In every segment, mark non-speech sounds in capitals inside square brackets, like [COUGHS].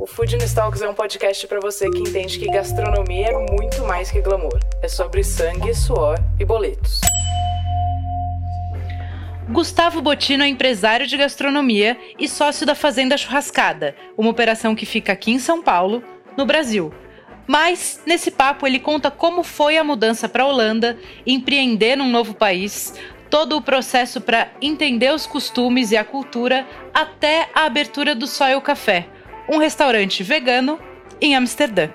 O Food Talks é um podcast para você que entende que gastronomia é muito mais que glamour. É sobre sangue, suor e boletos. Gustavo Botino é empresário de gastronomia e sócio da Fazenda Churrascada, uma operação que fica aqui em São Paulo, no Brasil. Mas, nesse papo, ele conta como foi a mudança para a Holanda, empreender num novo país, todo o processo para entender os costumes e a cultura, até a abertura do Soil Café um restaurante vegano em Amsterdã.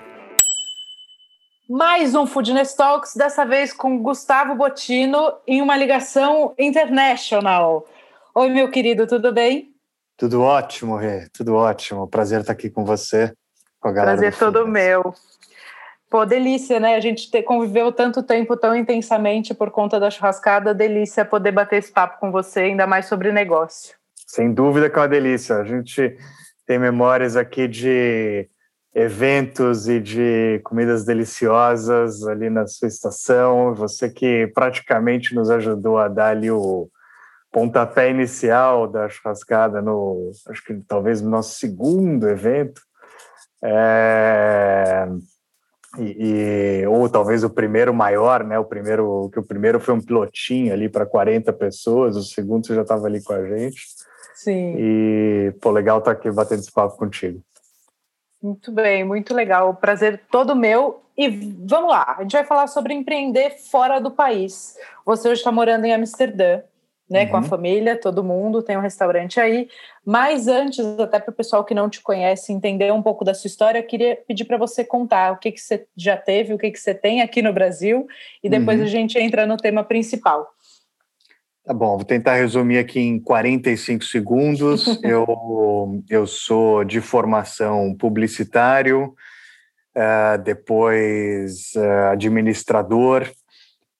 Mais um Foodness Talks, dessa vez com Gustavo Botino, em uma ligação international. Oi, meu querido, tudo bem? Tudo ótimo, Rê, tudo ótimo. Prazer estar aqui com você, com a galera. Prazer todo meu. Pô, delícia, né? A gente ter, conviveu tanto tempo, tão intensamente por conta da churrascada. Delícia poder bater esse papo com você, ainda mais sobre negócio. Sem dúvida que é uma delícia. A gente tem memórias aqui de eventos e de comidas deliciosas ali na sua estação. Você que praticamente nos ajudou a dar ali o pontapé inicial da churrascada no, acho que talvez no nosso segundo evento. É, e, e, ou talvez o primeiro maior, né? O primeiro que o primeiro foi um pilotinho ali para 40 pessoas, o segundo você já estava ali com a gente. Sim. E, pô, legal estar tá aqui batendo esse papo contigo. Muito bem, muito legal. Prazer todo meu. E vamos lá, a gente vai falar sobre empreender fora do país. Você hoje está morando em Amsterdã, né, uhum. com a uhum. família, todo mundo, tem um restaurante aí. Mas antes, até para o pessoal que não te conhece entender um pouco da sua história, eu queria pedir para você contar o que, que você já teve, o que, que você tem aqui no Brasil, e depois uhum. a gente entra no tema principal. Tá bom, vou tentar resumir aqui em 45 segundos. [LAUGHS] eu, eu sou de formação publicitário, uh, depois uh, administrador.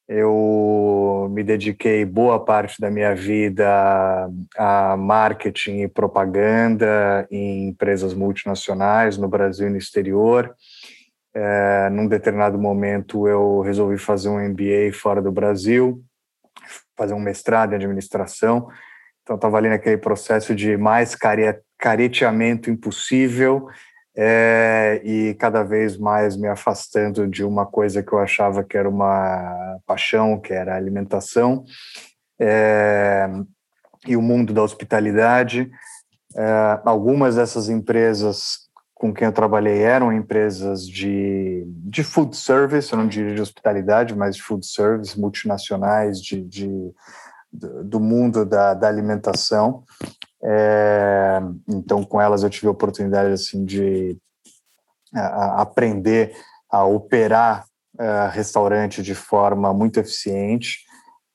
Eu me dediquei boa parte da minha vida a marketing e propaganda em empresas multinacionais no Brasil e no exterior. Uh, num determinado momento, eu resolvi fazer um MBA fora do Brasil fazer um mestrado em administração. Então, estava ali naquele processo de mais careteamento impossível é, e cada vez mais me afastando de uma coisa que eu achava que era uma paixão, que era a alimentação, é, e o mundo da hospitalidade. É, algumas dessas empresas com quem eu trabalhei eram empresas de, de food service, eu não diria de hospitalidade, mas de food service, multinacionais de, de do mundo da, da alimentação. É, então, com elas eu tive a oportunidade assim de a, a aprender a operar uh, restaurante de forma muito eficiente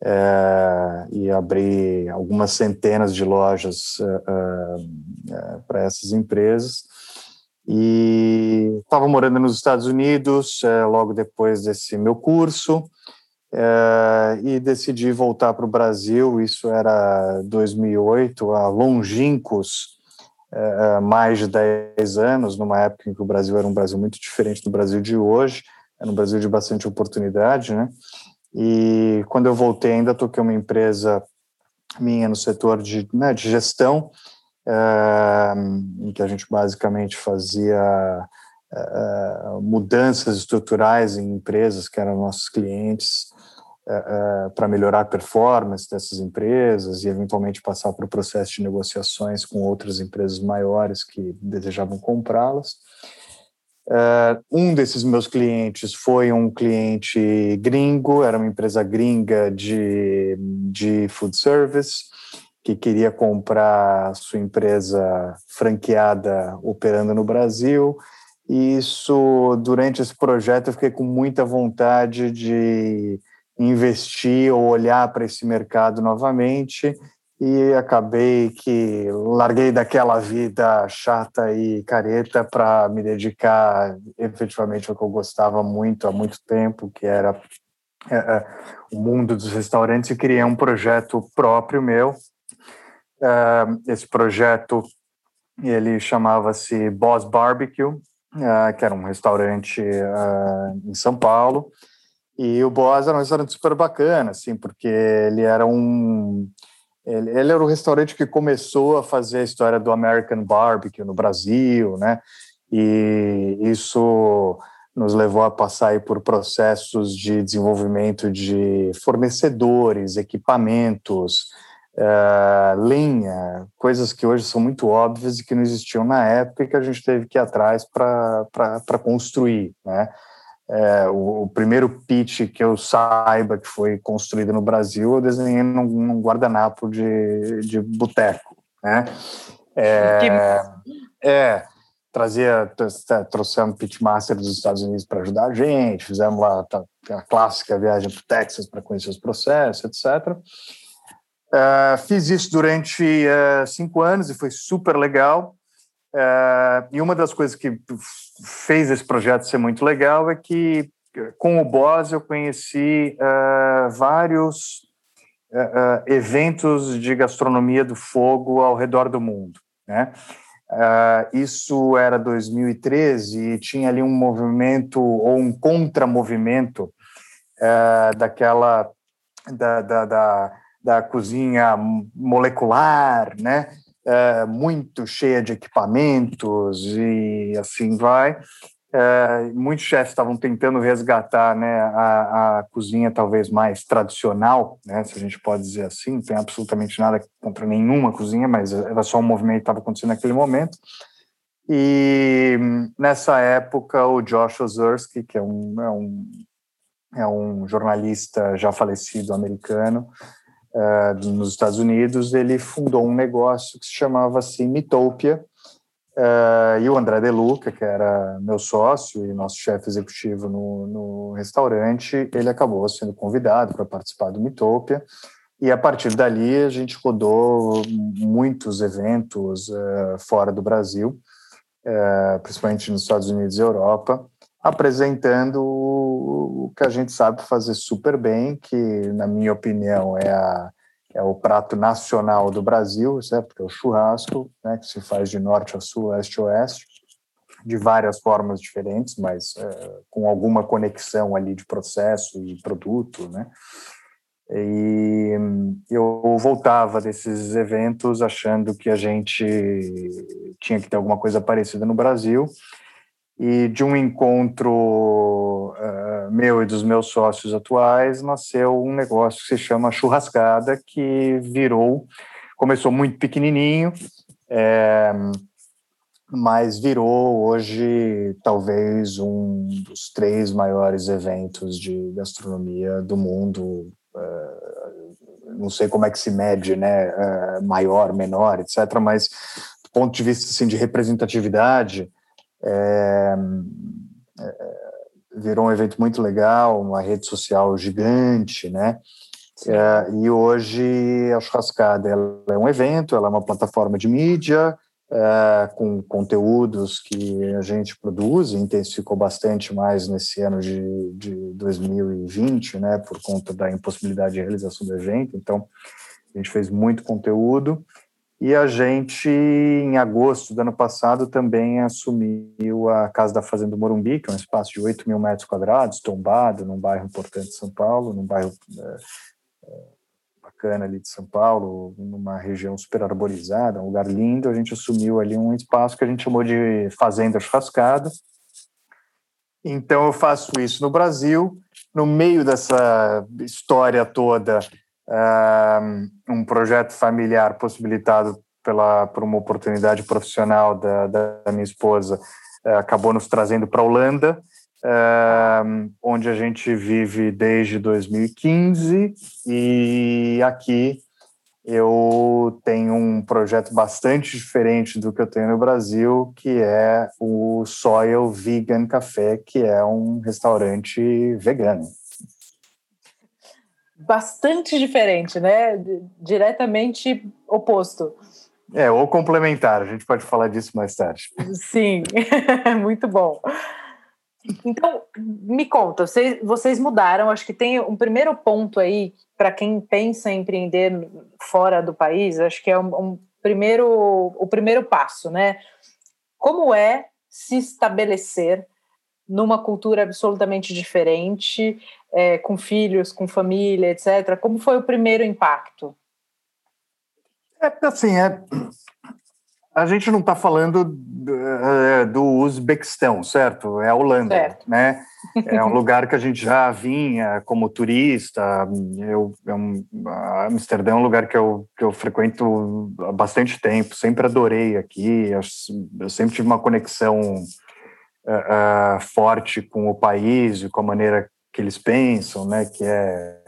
uh, e abrir algumas centenas de lojas uh, para essas empresas. E estava morando nos Estados Unidos é, logo depois desse meu curso é, e decidi voltar para o Brasil. Isso era 2008, há longínquos é, mais de 10 anos, numa época em que o Brasil era um Brasil muito diferente do Brasil de hoje, era um Brasil de bastante oportunidade, né? E quando eu voltei, ainda toquei uma empresa minha no setor de, né, de gestão, em que a gente basicamente fazia uh, mudanças estruturais em empresas que eram nossos clientes uh, para melhorar a performance dessas empresas e eventualmente passar para o processo de negociações com outras empresas maiores que desejavam comprá-las. um desses meus clientes foi um cliente gringo, era uma empresa gringa de, de food service, que queria comprar sua empresa franqueada operando no Brasil. E isso, durante esse projeto, eu fiquei com muita vontade de investir ou olhar para esse mercado novamente e acabei que larguei daquela vida chata e careta para me dedicar efetivamente ao que eu gostava muito há muito tempo, que era é, o mundo dos restaurantes e criei um projeto próprio meu. É, esse projeto ele chamava-se Boss Barbecue, é, que era um restaurante é, em São Paulo. E o Boss era um restaurante super bacana, assim, porque ele era um ele, ele, era o restaurante que começou a fazer a história do American Barbecue no Brasil, né? E isso nos levou a passar por processos de desenvolvimento de fornecedores, equipamentos, uh, linha, coisas que hoje são muito óbvias e que não existiam na época e que a gente teve que ir atrás para construir, né? É, o, o, primeiro pitch que eu saiba que foi construído no Brasil, eu desenhei num, num guardanapo de, de boteco, né? É, é, trazia, trouxemos pitmaster dos Estados Unidos para ajudar a gente, fizemos lá a clássica viagem para o Texas para conhecer os processos, etc. Uh, fiz isso durante uh, cinco anos e foi super legal. Uh, e uma das coisas que fez esse projeto ser muito legal é que, com o Boss, eu conheci vários eventos de gastronomia do fogo ao redor do mundo. Né? isso era 2013 e tinha ali um movimento ou um contramovimento daquela da, da, da da cozinha molecular, né? É, muito cheia de equipamentos e assim vai. É, muitos chefes estavam tentando resgatar né, a, a, cozinha talvez mais tradicional, né, se a gente pode dizer assim, não tem absolutamente nada contra nenhuma cozinha, mas era só um movimento que estava acontecendo naquele momento. E nessa época, o Josh Ozersky, que é um, é um, é um jornalista já falecido americano, uh, nos Estados Unidos, ele fundou um negócio que se chamava assim Mitopia, uh, e o André De Luca, que era meu sócio e nosso chefe executivo no, no restaurante, ele acabou sendo convidado para participar do Mitopia, e a partir dali a gente rodou muitos eventos uh, fora do Brasil, principalmente nos Estados Unidos e Europa, apresentando o que a gente sabe fazer super bem, que, na minha opinião, é, a, é o prato nacional do Brasil, certo? Que é o churrasco, né, que se faz de norte a sul, leste a oeste, de várias formas diferentes, mas é, com alguma conexão ali de processo e produto, né? E eu voltava desses eventos achando que a gente tinha que ter alguma coisa parecida no Brasil, e de um encontro uh, meu e dos meus sócios atuais nasceu um negócio que se chama Churrascada, que virou, começou muito pequenininho, é, mas virou hoje talvez um dos três maiores eventos de gastronomia do mundo. Uh, não sei como é que se mede, né? Uh, maior, menor, etc. Mas do ponto de vista assim, de representatividade, é, é, virou um evento muito legal, uma rede social gigante, né? É, e hoje a Churrascada é um evento, ela é uma plataforma de mídia é, com conteúdos que a gente produz, intensificou bastante mais nesse ano de, de 2020, né, por conta da impossibilidade de realização do evento. Então, a gente fez muito conteúdo e a gente, em agosto do ano passado, também assumiu a Casa da Fazenda do Morumbi, que é um espaço de 8 mil metros quadrados, tombado, num bairro importante de São Paulo, num bairro é, é, bacana ali de São Paulo, numa região super arborizada, um lugar lindo. A gente assumiu ali um espaço que a gente chamou de Fazenda Churrascada. Então, eu faço isso no Brasil. No meio dessa história toda, um projeto familiar possibilitado pela, por uma oportunidade profissional da, da minha esposa eh, acabou nos trazendo para a Holanda, onde a gente vive desde 2015 e aqui eu tenho um projeto bastante diferente do que eu tenho no Brasil, que é o Soil Vegan Café, que é um restaurante vegano bastante diferente, né? Diretamente oposto. É, ou complementar, a gente pode falar disso mais tarde. Sim, [LAUGHS] muito bom. Então, me conta, vocês, vocês mudaram, acho que tem um primeiro ponto aí para quem pensa em empreender fora do país, acho que é um, um primeiro, o primeiro passo, né? Como é se estabelecer numa cultura absolutamente diferente, é, com filhos, com família, etc. Como foi o primeiro impacto? É assim, é, a gente não está falando do, é, do Uzbequistão, certo? É a Holanda, certo. né? É um lugar que a gente já vinha como turista. Eu, é um, Amsterdã é um lugar que eu, que eu frequento há bastante tempo. Sempre adorei aqui. Eu, eu sempre tive uma conexão uh, uh, forte com o país e com a maneira que eles pensam, né? Que é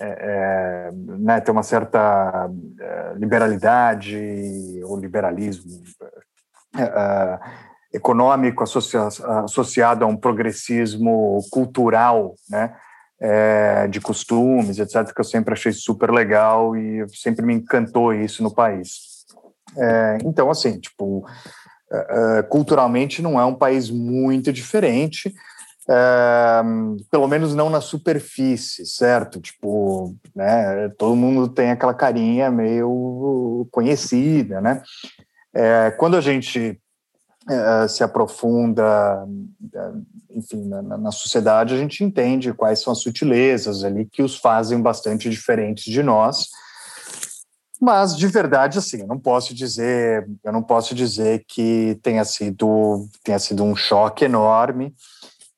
é, é, né, ter uma certa é, liberalidade ou liberalismo é, é, econômico associa associado a um progressismo cultural, né, é, de costumes, etc., que eu sempre achei super legal e sempre me encantou isso no país. então, assim, tipo, culturalmente não é um país muito diferente, é, pelo menos não na superfície, certo? Tipo, né, todo mundo tem aquela carinha meio conhecida, né? É, quando a gente é, se aprofunda, enfim, na, na, sociedade, a gente entende quais são as sutilezas ali que os fazem bastante diferentes de nós. Mas de verdade, assim, eu não posso dizer, eu não posso dizer que tenha sido tenha sido um choque enorme.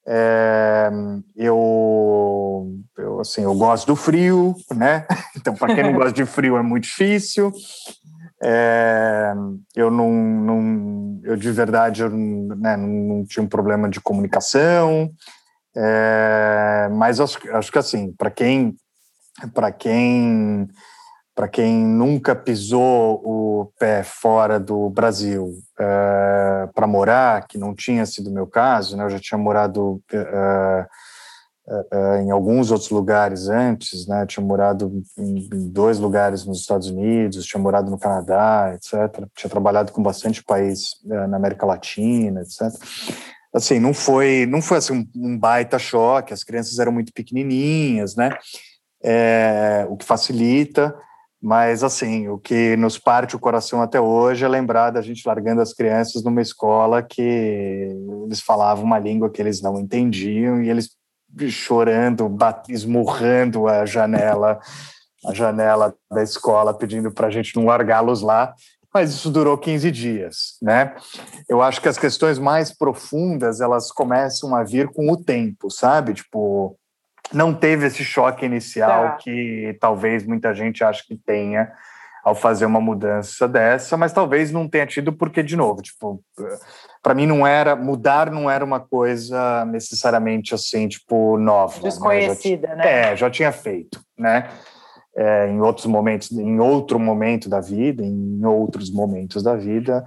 É, eu, eu, assim, eu gosto do frio, né? [LAUGHS] Então, para quem não gosta de frio é muito difícil. É, eu não, não, eu de verdade eu né, não, não tinha um problema de comunicação, é, mas acho, acho que assim, para quem, para quem para quem nunca pisou o pé fora do Brasil uh, para morar, que não tinha sido meu caso, né? eu já tinha morado uh, uh, em alguns outros lugares antes, né? Tinha morado em, dois lugares nos Estados Unidos, tinha morado no Canadá, etc. Tinha trabalhado com bastante país na América Latina, etc. Assim, não foi, não foi assim, um, baita choque, as crianças eram muito pequenininhas, né? É, o que facilita. Mas, assim, o que nos parte o coração até hoje é lembrar da gente largando as crianças numa escola que eles falavam uma língua que eles não entendiam e eles chorando, esmurrando a janela, a janela da escola, pedindo para a gente não largá-los lá. Mas isso durou 15 dias, né? Eu acho que as questões mais profundas, elas começam a vir com o tempo, sabe? Tipo, não teve esse choque inicial tá. que talvez muita gente ache que tenha ao fazer uma mudança dessa, mas talvez não tenha tido porque de novo, tipo, para mim não era mudar não era uma coisa necessariamente assim, tipo, nova, desconhecida, né? Já, né? É, já tinha feito, né? É, em outros momentos, em outro momento da vida, em outros momentos da vida,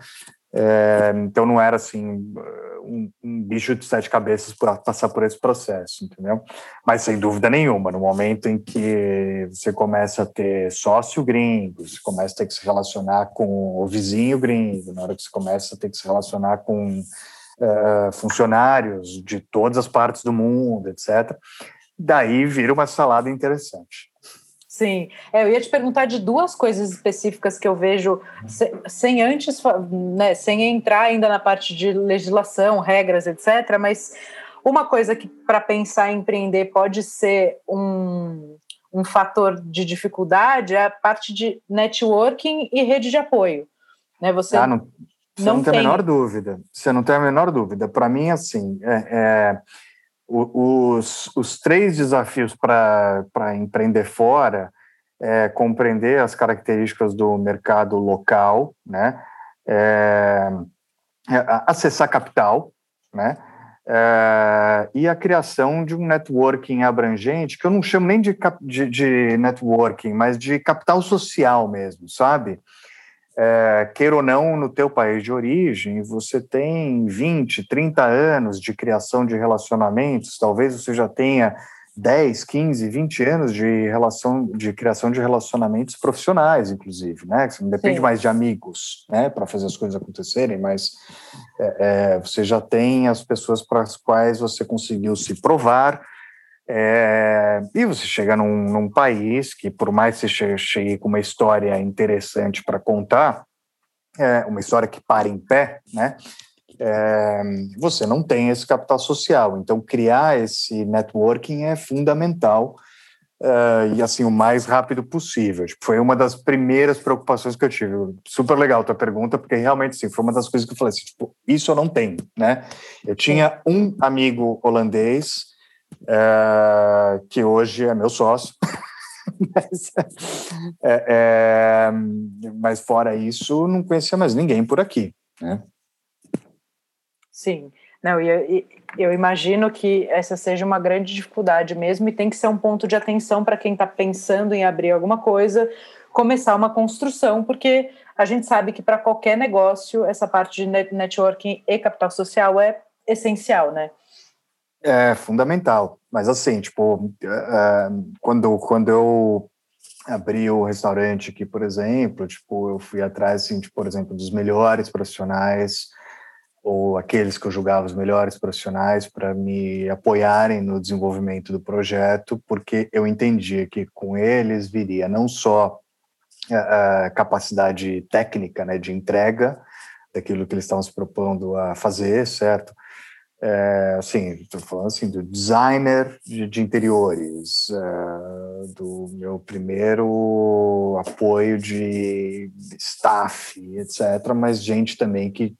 é, então não era assim um, um, bicho de sete cabeças para passar por esse processo, entendeu? Mas sem dúvida nenhuma, no momento em que você começa a ter sócio gringo, você começa a ter que se relacionar com o vizinho gringo, na hora que você começa a ter que se relacionar com uh, funcionários de todas as partes do mundo, etc., daí vira uma salada interessante. Sim, é, eu ia te perguntar de duas coisas específicas que eu vejo sem, sem antes, né, sem entrar ainda na parte de legislação, regras, etc. Mas uma coisa que para pensar em empreender pode ser um, um fator de dificuldade é a parte de networking e rede de apoio. Né, você ah, não, você não, não tem a menor dúvida. Você não tem a menor dúvida. Para mim, assim, é, é os, os três desafios para empreender fora é compreender as características do mercado local, né? É, é acessar capital, né? É, e a criação de um networking abrangente, que eu não chamo nem de, de, de networking, mas de capital social mesmo, sabe? É, queira ou não, no teu país de origem, você tem 20, 30 anos de criação de relacionamentos, talvez você já tenha 10, 15, 20 anos de relação, de criação de relacionamentos profissionais, inclusive, né? Você não depende Sim. mais de amigos, né, para fazer as coisas acontecerem, mas é, é, você já tem as pessoas para as quais você conseguiu se provar. É, e você chega num, num, país que, por mais que você chegue com uma história interessante para contar, é uma história que para em pé, né? é, você não tem esse capital social. Então, criar esse networking é fundamental uh, e, assim, o mais rápido possível. Tipo, foi uma das primeiras preocupações que eu tive. Super legal tua pergunta, porque realmente, sim, foi uma das coisas que eu falei assim, tipo, isso eu não tenho, né? Eu tinha um amigo holandês uh, que hoje é meu sócio. [LAUGHS] mas, é, é, mas fora isso, não conhecia mais ninguém por aqui, né? Sim. Não, eu, eu, imagino que essa seja uma grande dificuldade mesmo, e tem que ser um ponto de atenção para quem está pensando em abrir alguma coisa, começar uma construção, porque a gente sabe que para qualquer negócio, essa parte de networking e capital social é essencial, né? É fundamental. Mas assim, tipo, é, é, quando, quando eu abri o restaurante aqui, por exemplo, tipo, eu fui atrás, assim, por exemplo, dos melhores profissionais ou aqueles que eu julgava os melhores profissionais para me apoiarem no desenvolvimento do projeto, porque eu entendia que com eles viria não só a, capacidade técnica né, de entrega daquilo que eles estavam se propondo a fazer, certo? É, assim, estou falando assim do designer de, de interiores, é, do meu primeiro apoio de staff, etc., mas gente também que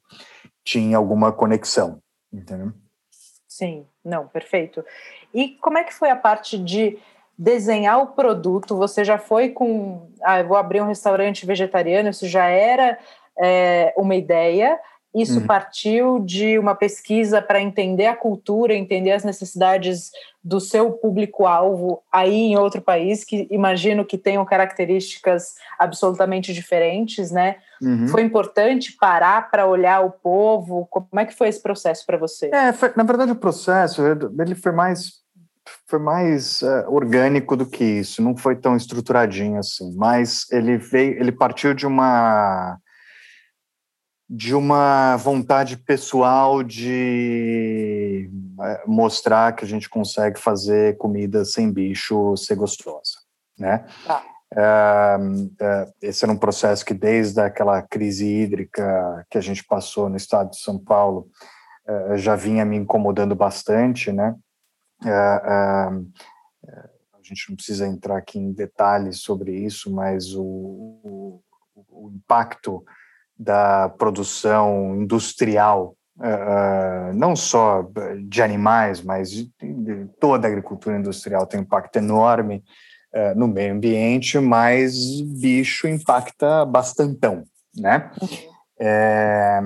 tinha alguma conexão, entendeu? Sim, não, perfeito. E como é que foi a parte de desenhar o produto? Você já foi com, ah, vou abrir um restaurante vegetariano, isso já era é, uma ideia, isso uhum. partiu de uma pesquisa para entender a cultura, entender as necessidades do seu público-alvo aí em outro país, que imagino que tenham características absolutamente diferentes, né? Uhum. Foi importante parar para olhar o povo? Como é que foi esse processo para você? É, foi, na verdade o processo ele foi mais foi mais uh, orgânico do que isso, não foi tão estruturadinho assim, mas ele veio, ele partiu de uma de uma vontade pessoal de é, mostrar que a gente consegue fazer comida sem bicho ser gostosa, né? Ah. esse era um processo que desde aquela crise hídrica que a gente passou no estado de São Paulo já vinha me incomodando bastante, né? a gente não precisa entrar aqui em detalhes sobre isso, mas o, o, o impacto da produção industrial, uh, não só de animais, mas de, de toda a agricultura industrial tem um impacto enorme uh, no meio ambiente, mas bicho impacta bastantão, né? É,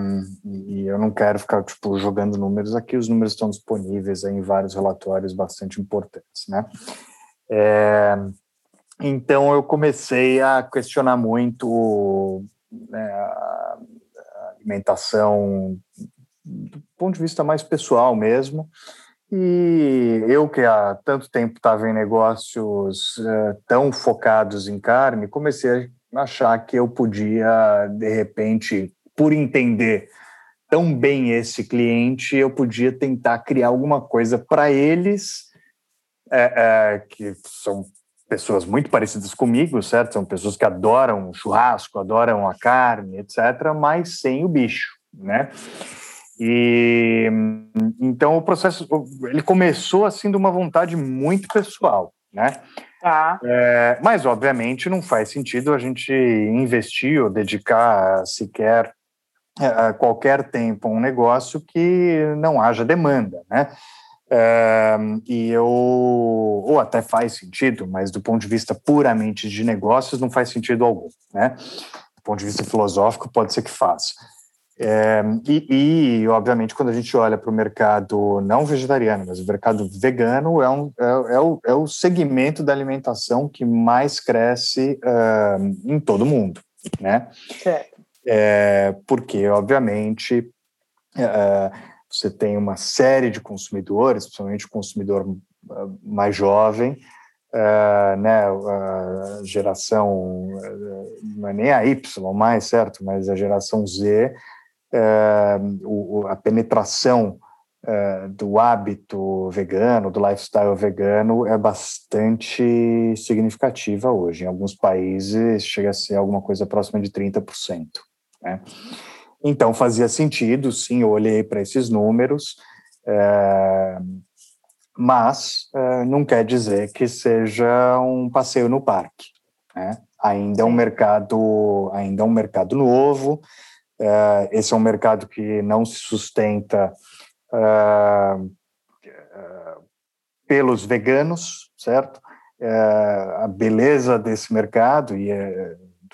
e eu não quero ficar tipo, jogando números aqui, os números estão disponíveis em vários relatórios bastante importantes, né? É, então eu comecei a questionar muito né, alimentação do ponto de vista mais pessoal mesmo. E eu que há tanto tempo estava em negócios uh, tão focados em carne, comecei a achar que eu podia, de repente, por entender tão bem esse cliente, eu podia tentar criar alguma coisa para eles, é, é, que são pessoas muito parecidas comigo, certo? São pessoas que adoram churrasco, adoram a carne, etc., mas sem o bicho, né? E então o processo ele começou assim de uma vontade muito pessoal, né? Tá. É, mas obviamente não faz sentido a gente investir ou dedicar sequer é, qualquer tempo a um negócio que não haja demanda, né? E eu, ou até faz sentido, mas do ponto de vista puramente de negócios, não faz sentido algum, né? Do ponto de vista filosófico, pode ser que faça. É, e, e, obviamente, quando a gente olha para o mercado não vegetariano, mas o mercado vegano, é, um, é, é, o, é o segmento da alimentação que mais cresce uh, em todo o mundo, né? É, porque, obviamente, uh, você tem uma série de consumidores, principalmente o consumidor mais jovem, uh, né, a geração, não é nem a Y mais, certo, mas a geração Z, uh, o, a penetração uh, do hábito vegano, do lifestyle vegano, é bastante significativa hoje. Em alguns países chega a ser alguma coisa próxima de 30%. Né? Então fazia sentido, sim, eu olhei para esses números, é, mas é, não quer dizer que seja um passeio no parque. Né? Ainda é um mercado, ainda é um mercado novo. É, esse é um mercado que não se sustenta pelos veganos, certo? A beleza desse mercado e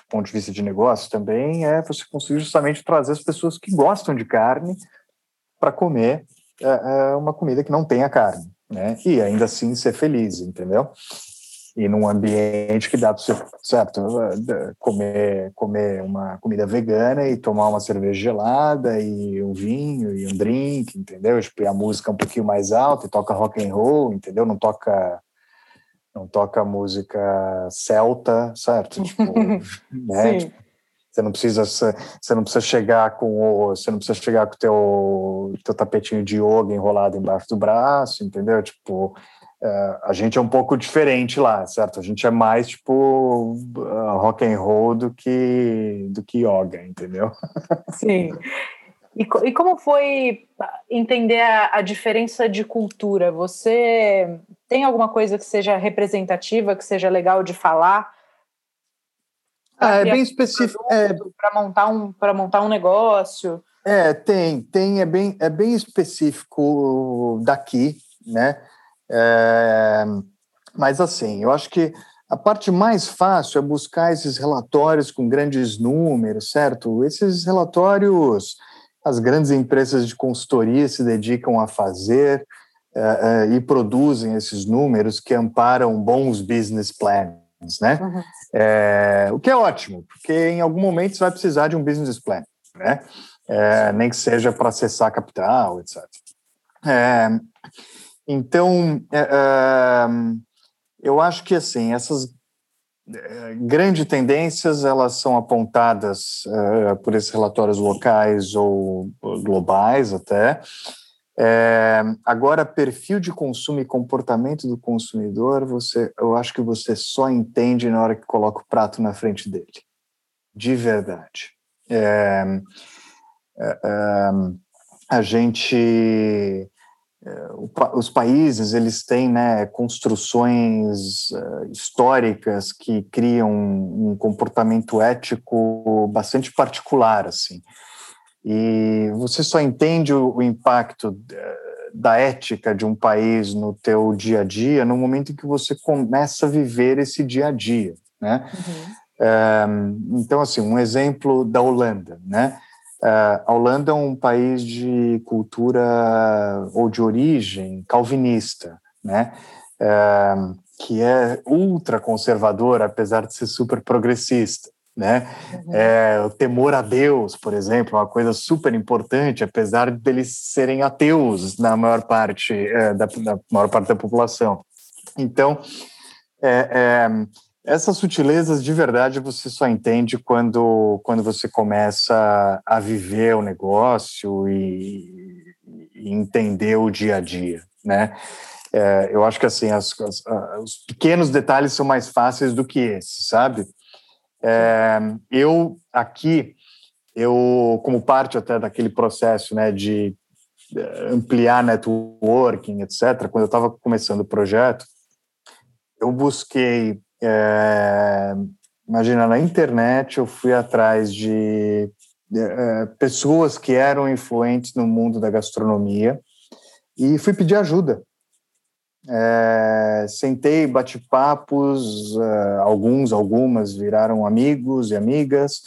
ponto de vista de negócio também é você conseguir justamente trazer as pessoas que gostam de carne para comer é, é uma comida que não tenha carne, né? E ainda assim ser feliz, entendeu? E num ambiente que dá para você, certo, comer, comer uma comida vegana e tomar uma cerveja gelada e um vinho e um drink, entendeu? Tipo, e a música um pouquinho mais alta e toca rock and roll, entendeu? Não toca não toca música celta, certo? [LAUGHS] Tipo, né? Tipo, você não precisa você não precisa chegar com o você não precisa chegar com o teu teu tapetinho de yoga enrolado embaixo do braço, entendeu? Tipo, uh, a gente é um pouco diferente lá, certo? A gente é mais tipo uh, rock and roll do que do que yoga, entendeu? Sim. E, e como foi entender a, a diferença de cultura? Você tem alguma coisa que seja representativa, que seja legal de falar? Ah, é bem específico. É... Para montar, um, montar um negócio. É, tem, tem, é bem, é bem específico daqui, né? É, mas assim, eu acho que a parte mais fácil é buscar esses relatórios com grandes números, certo? Esses relatórios as grandes empresas de consultoria se dedicam a fazer é, é, e produzem esses números que amparam bons business plans né? Uhum. É, o que é ótimo, porque em algum momento você vai precisar de um business plan, né? É, nem que seja para acessar capital, etc. É, então, é, eu acho que assim essas grandes tendências elas são apontadas por esses relatórios locais ou globais até é, agora, perfil de consumo e comportamento do consumidor, você, eu acho que você só entende na hora que coloca o prato na frente dele, de verdade. É, é, é a gente, é, os países, eles têm né, construções é, históricas que criam um comportamento ético bastante particular, assim. E você só entende o, o impacto eh, da ética de um país no teu dia a dia no momento em que você começa a viver esse dia a dia, né? Uhum. É, então, assim, um exemplo da Holanda, né? É, a Holanda é um país de cultura ou de origem calvinista, né? É, que é ultra conservador, apesar de ser super progressista né? Uhum. É, o temor a Deus, por exemplo, é uma coisa super importante, apesar deles serem ateus na maior parte é, da, da, maior parte da população. Então, é, é, essas sutilezas de verdade você só entende quando quando você começa a viver o negócio e, e entender o dia a dia, né? É, eu acho que assim as, as, os pequenos detalhes são mais fáceis do que esses, sabe? É, eu aqui, eu como parte até daquele processo, né, de é, ampliar networking, etc. Quando eu estava começando o projeto, eu busquei, é, imagina na internet, eu fui atrás de é, pessoas que eram influentes no mundo da gastronomia e fui pedir ajuda é, sentei, bate papos, é, alguns, algumas viraram amigos e amigas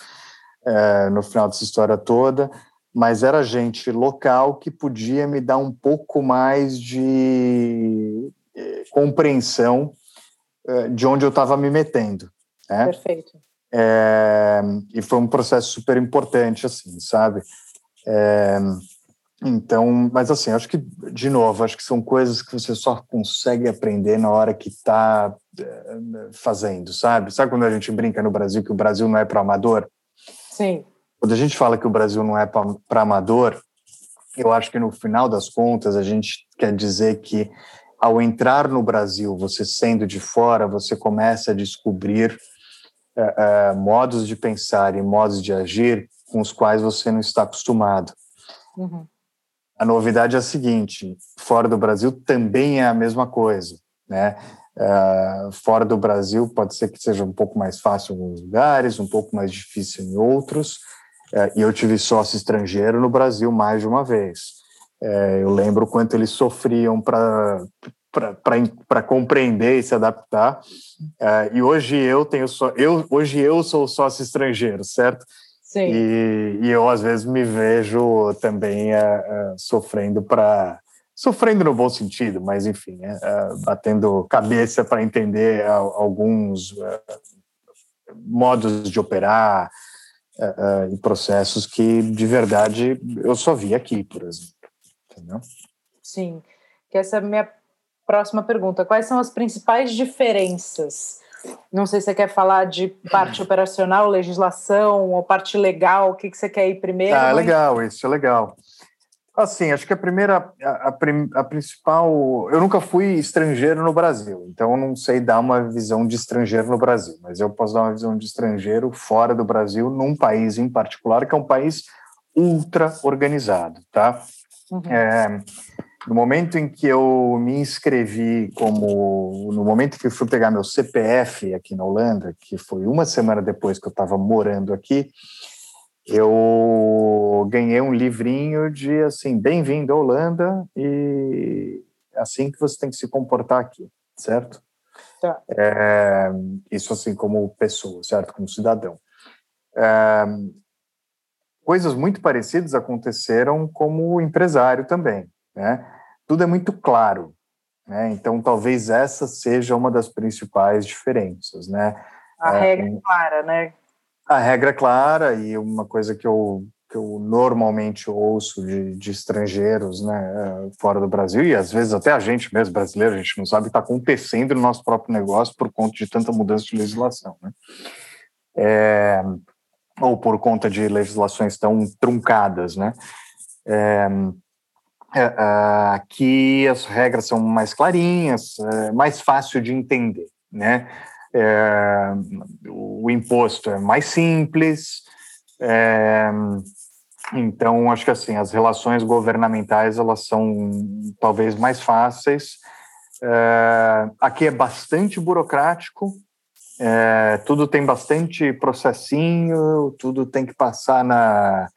é, no final dessa história toda, mas era gente local que podia me dar um pouco mais de é, compreensão é, de onde eu estava me metendo. Né? Perfeito. É, e foi um processo super importante, assim, sabe? Então, mas assim, acho que, de novo, acho que são coisas que você só consegue aprender na hora que está eh, fazendo, sabe? Sabe quando a gente brinca no Brasil que o Brasil não é para amador? Sim. Quando a gente fala que o Brasil não é para amador, eu acho que no final das contas a gente quer dizer que ao entrar no Brasil, você sendo de fora, você começa a descobrir uh, uh, modos de pensar e modos de agir com os quais você não está acostumado. Uhum. A novidade é a seguinte: fora do Brasil também é a mesma coisa, né? Uh, fora do Brasil pode ser que seja um pouco mais fácil em alguns lugares, um pouco mais difícil em outros. Uh, e eu tive sócio estrangeiro no Brasil mais de uma vez. Uh, eu lembro quanto eles sofriam para para compreender e se adaptar. e hoje eu tenho só eu hoje eu sou sócio estrangeiro, certo? Sim. E, e eu, às vezes, me vejo também uh, uh, sofrendo para. Sofrendo no bom sentido, mas enfim, uh, batendo cabeça para entender alguns modos de operar e processos que, de verdade, eu só vi aqui, por exemplo. Entendeu? Sim. Que essa é a minha próxima pergunta. Quais são as principais diferenças não sei se você quer falar de parte [CLEARS THROAT] operacional, legislação ou parte legal. O que, que você quer ir primeiro? Ah, mas... legal, isso é legal. Assim, acho que a primeira, a, a, a, principal. Eu nunca fui estrangeiro no Brasil, então eu não sei dar uma visão de estrangeiro no Brasil, mas eu posso dar uma visão de estrangeiro fora do Brasil, num país em particular, que é um país ultra organizado, tá? Uhum. É, no momento em que eu me inscrevi como. No momento que eu fui pegar meu CPF aqui na Holanda, que foi uma semana depois que eu estava morando aqui, eu ganhei um livrinho de assim: bem-vindo à Holanda e assim que você tem que se comportar aqui, certo? Tá. É, isso assim como pessoa, certo? Como cidadão. É, coisas muito parecidas aconteceram como empresário também né? Tudo é muito claro, né? Então, talvez essa seja uma das principais diferenças, né? A é, regra é clara, né? A regra é clara e uma coisa que eu que eu normalmente ouço de, de, estrangeiros, né, fora do Brasil, e às vezes até a gente mesmo, brasileiro, a gente não sabe o que está acontecendo no nosso próprio negócio por conta de tanta mudança de legislação, né? É, ou por conta de legislações tão truncadas, né? É, uh, que as regras são mais clarinhas, uh, mais fácil de entender, né? É, o imposto é mais simples, é, então acho que assim as relações governamentais elas são talvez mais fáceis. É, aqui é bastante burocrático, é, tudo tem bastante processinho, tudo tem que passar na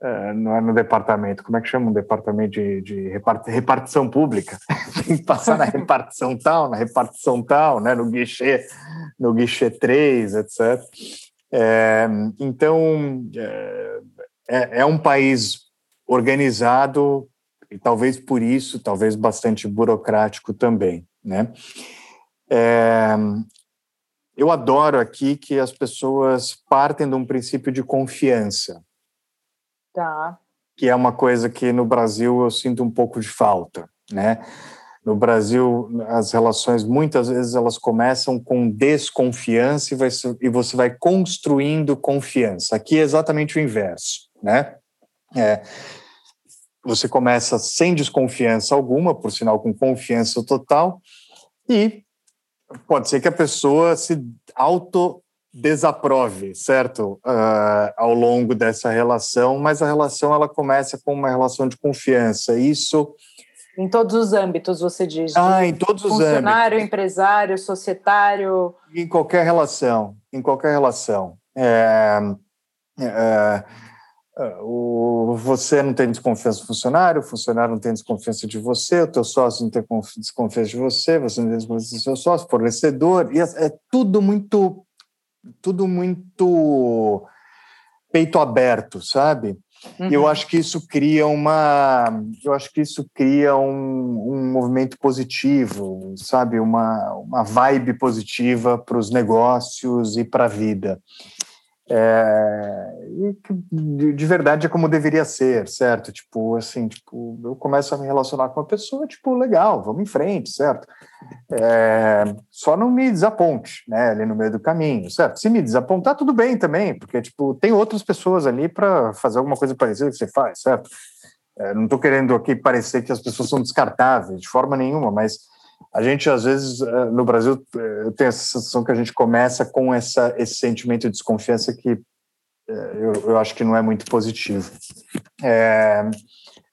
Uh, não é no departamento, como é que chama um departamento de, de repartição pública? [LAUGHS] Tem que passar na repartição tal, na repartição tal, né, no guichê, no guichê 3, etc. É, então, é, é, é, um país organizado e talvez por isso, talvez bastante burocrático também, né? É, eu adoro aqui que as pessoas partem de um princípio de confiança, Tá. Que é uma coisa que no Brasil eu sinto um pouco de falta, né? No Brasil, as relações muitas vezes elas começam com desconfiança e, vai, e você vai construindo confiança. Aqui é exatamente o inverso, né? É, você começa sem desconfiança alguma, por sinal com confiança total, e pode ser que a pessoa se auto desaprove, certo? Uh, ao longo dessa relação, mas a relação ela começa com uma relação de confiança. Isso em todos os âmbitos, você diz. Ah, em todos os âmbitos. Funcionário, empresário, societário. Em qualquer relação, em qualquer relação. É, é, é o, você não tem desconfiança do funcionário, o funcionário não tem desconfiança de você, o teu sócio não tem desconfiança de você, você não tem desconfiança do seu sócio, fornecedor, e é, é tudo muito tudo muito peito aberto, sabe? Uhum. Eu acho que isso cria uma, eu acho que isso cria um, um movimento positivo, sabe? Uma, uma vibe positiva para os negócios e para a vida. É, de, de, verdade é como deveria ser, certo? Tipo, assim, tipo, eu começo a me relacionar com uma pessoa, tipo, legal, vamos em frente, certo? É, só não me desaponte, né, ali no meio do caminho, certo? Se me desapontar, tudo bem também, porque, tipo, tem outras pessoas ali para fazer alguma coisa parecida que você faz, certo? É, não estou querendo aqui parecer que as pessoas são descartáveis, de forma nenhuma, mas a gente, às vezes, é, no Brasil, eu tenho a sensação que a gente começa com essa, esse sentimento de desconfiança que é, eu, eu acho que não é muito positivo. É,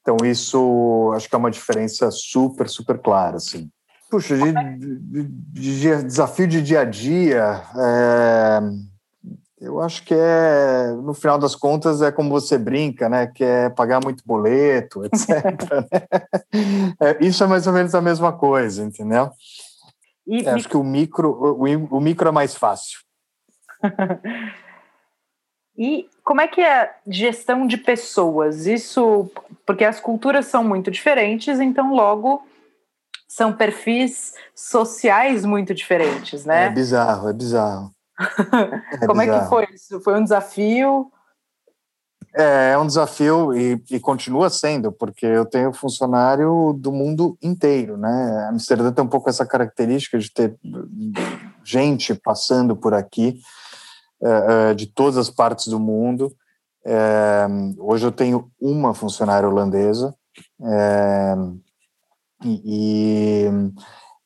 então, isso acho que é uma diferença super, super clara, assim. Puxa, de, de, de desafio de dia a dia, é, eu acho que é, no final das contas, é como você brinca, né? Que é pagar muito boleto, [LAUGHS] etc. Né? é, isso é mais ou menos a mesma coisa, entendeu? E, é, acho que o micro, o, o micro é mais fácil. [LAUGHS] e como é que é gestão de pessoas? Isso, porque as culturas são muito diferentes, então logo são perfis sociais muito diferentes, né? É bizarro, é bizarro. É [LAUGHS] Como bizarro. é que foi isso? Foi um desafio? É, é um desafio e, e, continua sendo, porque eu tenho funcionário do mundo inteiro, né? Amsterdã tem um pouco essa característica de ter gente passando por aqui é, é de todas as partes do mundo. Hoje eu tenho uma funcionária holandesa e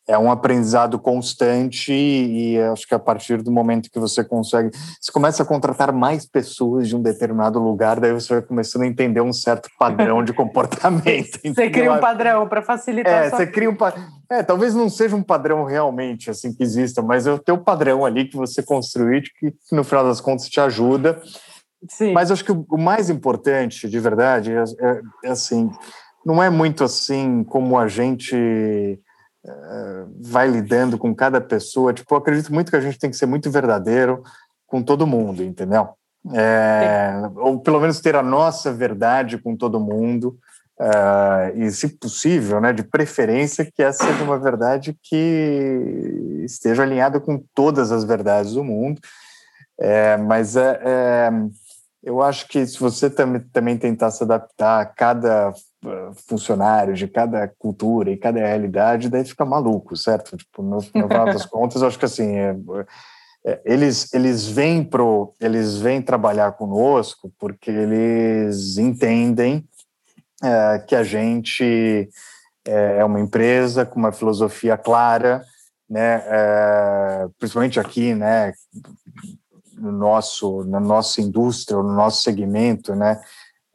é um aprendizado constante e acho que a partir do momento que você consegue, você começa a contratar mais pessoas de um determinado lugar, daí você vai começando a entender um certo padrão de comportamento. [LAUGHS] você cria um padrão para facilitar. É, você cria um é, talvez não seja um padrão realmente assim que exista, mas é o teu padrão ali que você construiu, que no final das contas te ajuda. Sim. Mas acho que o mais importante, de verdade, é, é, é assim, não é muito assim como a gente vai lidando com cada pessoa. Tipo, acredito muito que a gente tem que ser muito verdadeiro com todo mundo, entendeu? É, ou pelo menos ter a nossa verdade com todo mundo. Uh, e, se possível, né, de preferência, que essa seja uma verdade que esteja alinhada com todas as verdades do mundo. É, mas é, é, eu acho que se você tam também tentar se adaptar a cada funcionários de cada cultura e cada realidade, daí fica maluco, certo? Tipo, no, no final das [LAUGHS] contas, acho que assim, é, é, eles eles vêm pro, eles vêm trabalhar conosco porque eles entendem é, que a gente é, é uma empresa com uma filosofia clara, né? É, principalmente aqui, né? No nosso, na nossa indústria, no nosso segmento, né?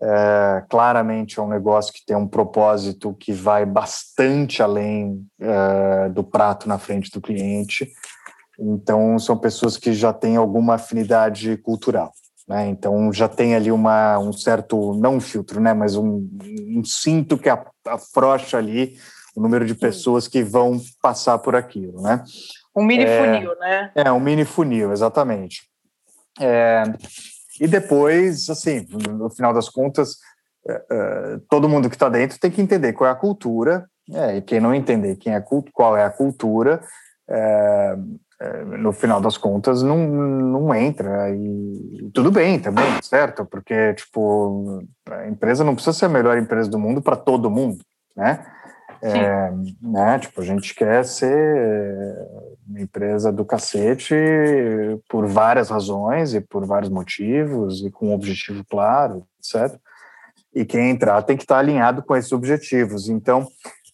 É, claramente é um negócio que tem um propósito que vai bastante além é, do prato na frente do cliente. Então, são pessoas que já têm alguma afinidade cultural. Né? Então, já tem ali uma, um certo, não um filtro, né? mas um, um cinto que afrouxa ali o número de pessoas que vão passar por aquilo. Né? Um mini é, funil, né? É, um mini funil, exatamente. É, e depois, assim, no final das contas, é, é, todo mundo que está dentro tem que entender qual é a cultura, é, e quem não entender quem é, qual é a cultura, é, é, no final das contas, não, não entra. E tudo bem também, certo? Porque, tipo, a empresa não precisa ser a melhor empresa do mundo para todo mundo, né? É, né? Tipo, a gente quer ser uma empresa do cacete por várias razões e por vários motivos e com um objetivo claro, etc. E quem entrar tem que estar alinhado com esses objetivos. Então,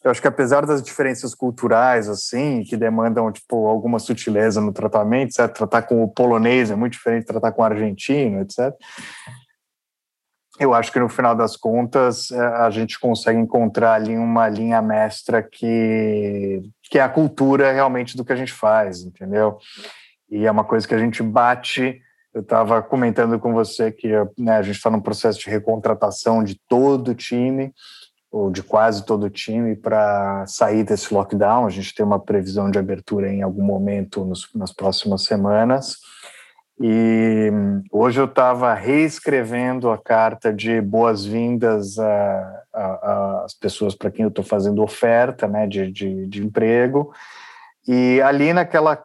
eu acho que apesar das diferenças culturais, assim, que demandam, tipo, alguma sutileza no tratamento, etc., tratar com o polonês é muito diferente de tratar com o argentino, etc., eu acho que no final das contas é, a gente consegue encontrar ali uma linha mestra que, que é a cultura realmente do que a gente faz, entendeu? E é uma coisa que a gente bate. Eu estava comentando com você que né, a gente está num processo de recontratação de todo o time, ou de quase todo o time, para sair desse lockdown. A gente tem uma previsão de abertura em algum momento nos, nas próximas semanas. E hoje eu estava reescrevendo a carta de boas-vindas às pessoas para quem eu estou fazendo oferta né, de, de, de, emprego. E ali naquela,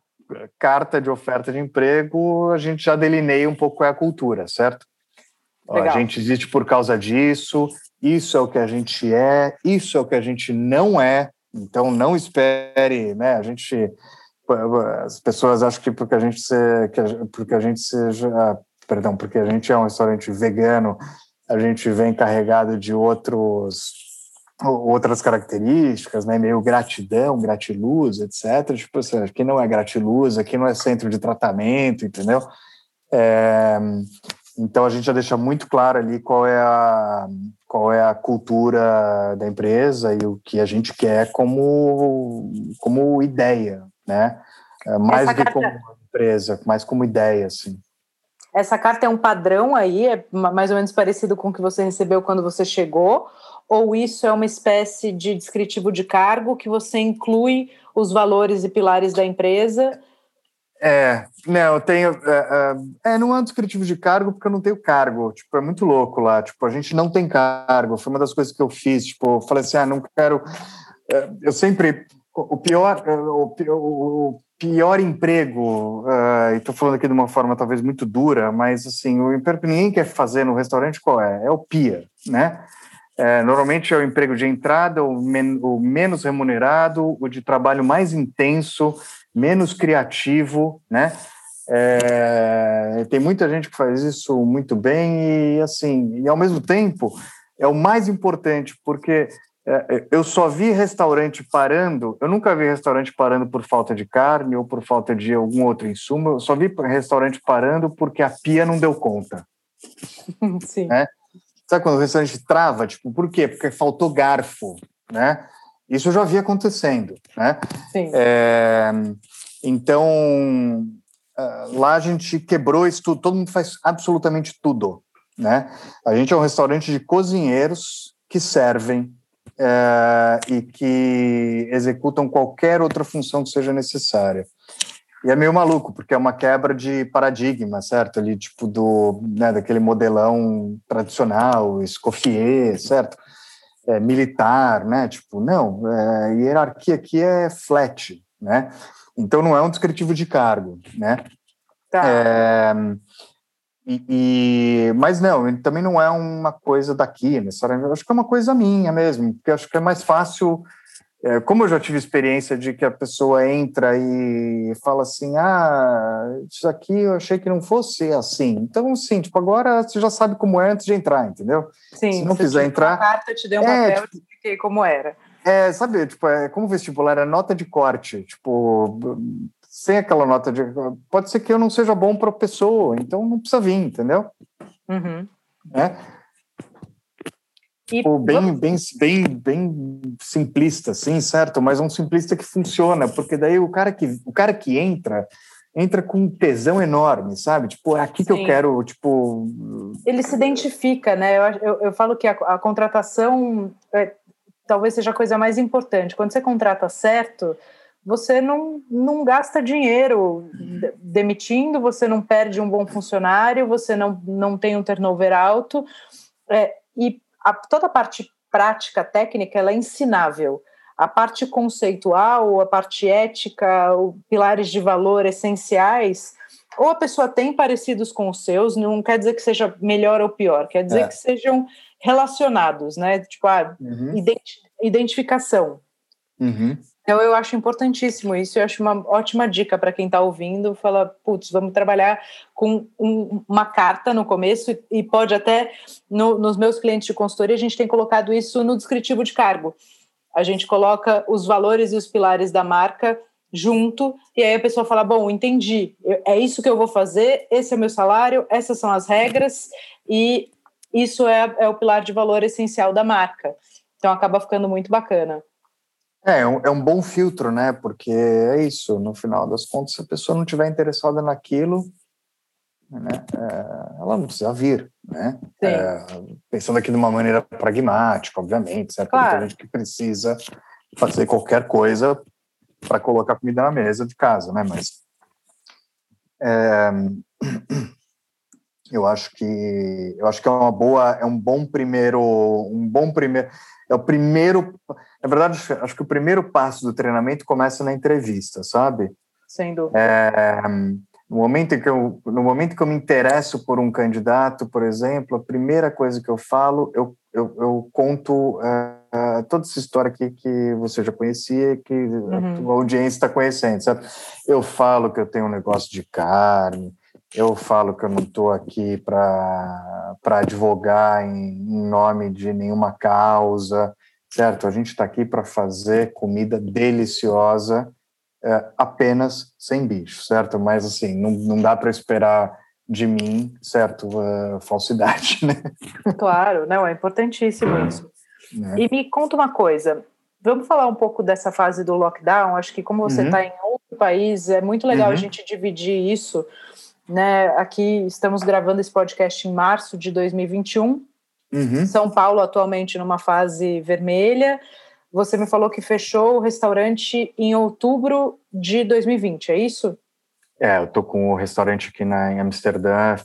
carta de oferta de emprego, a gente já delineia um pouco qual é a cultura, certo? Legal. A gente existe por causa disso, isso é o que a gente é, isso é o que a gente não é, então não espere, né? A gente as pessoas acham que porque a gente se, que a, porque a gente seja, ah, perdão, porque a gente é um restaurante vegano, a gente vem carregado de outros outras características, né, meio gratidão, gratiluz, etc. Tipo, assim, aqui não é gratiluz, aqui não é centro de tratamento, entendeu? É, então a gente já deixa muito claro ali qual é a qual é a cultura da empresa e o que a gente quer como como ideia, né? É, mais Essa do que carta... como empresa, mais como ideia, assim. Essa carta é um padrão aí, é mais ou menos parecido com o que você recebeu quando você chegou, ou isso é uma espécie de descritivo de cargo que você inclui os valores e pilares da empresa é, não, eu tenho. É, é, é, não é um descritivo de cargo porque eu não tenho cargo. Tipo, é muito louco lá. Tipo, a gente não tem cargo. Foi uma das coisas que eu fiz. Tipo, eu falei assim: ah, não quero. É, eu sempre. O pior, o, o pior emprego, uh, e estou falando aqui de uma forma talvez muito dura, mas assim, o emprego que ninguém quer fazer no restaurante qual é? É o PIA, né? É, normalmente é o emprego de entrada, o, men o menos remunerado, o de trabalho mais intenso, menos criativo, né? É, tem muita gente que faz isso muito bem e assim, e ao mesmo tempo é o mais importante porque eu só vi restaurante parando, eu nunca vi restaurante parando por falta de carne ou por falta de algum outro insumo, eu só vi restaurante parando porque a pia não deu conta. [LAUGHS] Sim. Né? Sabe quando o restaurante trava? Tipo, por quê? Porque faltou garfo, né? Isso eu já vi acontecendo, né? Sim. É, então, ah, lá a gente quebrou isso tudo, todo mundo faz absolutamente tudo, né? A gente é um restaurante de cozinheiros que servem é, e que executam qualquer outra função que seja necessária. E é meio maluco, porque é uma quebra de paradigma, certo? Ali, tipo, do, né, daquele modelão tradicional, Escoffier, certo? é, militar, né? Tipo, não, é, hierarquia aqui é flat, né? Então não é um descritivo de cargo, né? Tá. É, e, e, mas não, também não é uma coisa daqui, necessariamente. Acho que é uma coisa minha mesmo, porque acho que é mais fácil é, como eu já tive experiência de que a pessoa entra e fala assim, ah, isso aqui eu achei que não fosse assim. Então, sim, tipo, agora você já sabe como é antes de entrar, entendeu? Sim, se não quiser entrar... A carta, te deu um é, papel tipo, expliquei como era. É, sabe, tipo, é como vestibular, é nota de corte, tipo, sem aquela nota de... Pode ser que eu não seja bom para a pessoa, então não precisa vir, entendeu? Uhum. É? Tipo, bem, bem, bem, bem simplista, sim, certo? Mas um simplista que funciona, porque daí o cara que, o cara que entra entra com um tesão enorme, sabe? Tipo, é aqui que Sim. eu quero, tipo... Ele se identifica, né? Eu, eu, eu falo que a, a contratação é, talvez seja a coisa mais importante. Quando você contrata certo, você não, não gasta dinheiro demitindo, você não perde um bom funcionário, você não, não tem um turnover alto, é, e a, toda a parte prática, técnica, ela é ensinável. A parte conceitual, a parte ética, pilares de valor essenciais, ou a pessoa tem parecidos com os seus, não quer dizer que seja melhor ou pior, quer dizer é. que sejam relacionados, né? Tipo, a ah, uhum. identificação. Uhum. Então, eu acho importantíssimo isso, eu acho uma ótima dica para quem está ouvindo, fala, putz, vamos trabalhar com um, uma carta no começo e pode até, no, nos meus clientes de consultoria, a gente tem colocado isso no descritivo de cargo. A gente coloca os valores e os pilares da marca junto, e aí a pessoa fala, bom, entendi, é isso que eu vou fazer, esse é o meu salário, essas são as regras, e isso é, é o pilar de valor essencial da marca. Então, acaba ficando muito bacana. É, é um, é um bom filtro, né? Porque é isso, no final das contas, se a pessoa não estiver interessada naquilo, né, é, ela não precisa vir, né? É, pensando aqui de uma maneira pragmática, obviamente, certo? Claro. Tem gente que precisa fazer qualquer coisa para colocar comida na mesa de casa, né? Mas é, eu acho que eu acho que é uma boa, é um bom primeiro, um bom primeiro é o primeiro. Na verdade, acho que o primeiro passo do treinamento começa na entrevista, sabe? sem dúvida. É, no momento, que eu, no momento que eu me interesso por um candidato, por exemplo, a primeira coisa que eu falo, eu, eu, eu conto uh, toda essa história aqui que você já conhecia, que uhum. a audiência está conhecendo, sabe? Eu falo que eu tenho um negócio de carne, eu falo que eu não estou aqui para advogar em, em nome de nenhuma causa, certo? A gente está aqui para fazer comida deliciosa é, apenas sem bicho, certo? Mas assim, não, não dá para esperar de mim, certo? Uh, falsidade, [LAUGHS] né? Claro, não, é importantíssimo isso. É. E me conta uma coisa, vamos falar um pouco dessa fase do lockdown? Acho que como você está uhum. em outro país, é muito legal uhum. a gente dividir isso. Né? Aqui estamos gravando esse podcast em março de 2021. Uhum. São Paulo atualmente numa fase vermelha, você me falou que fechou o restaurante em outubro de 2020, é isso? É, eu tô com o restaurante aqui na, em Amsterdã.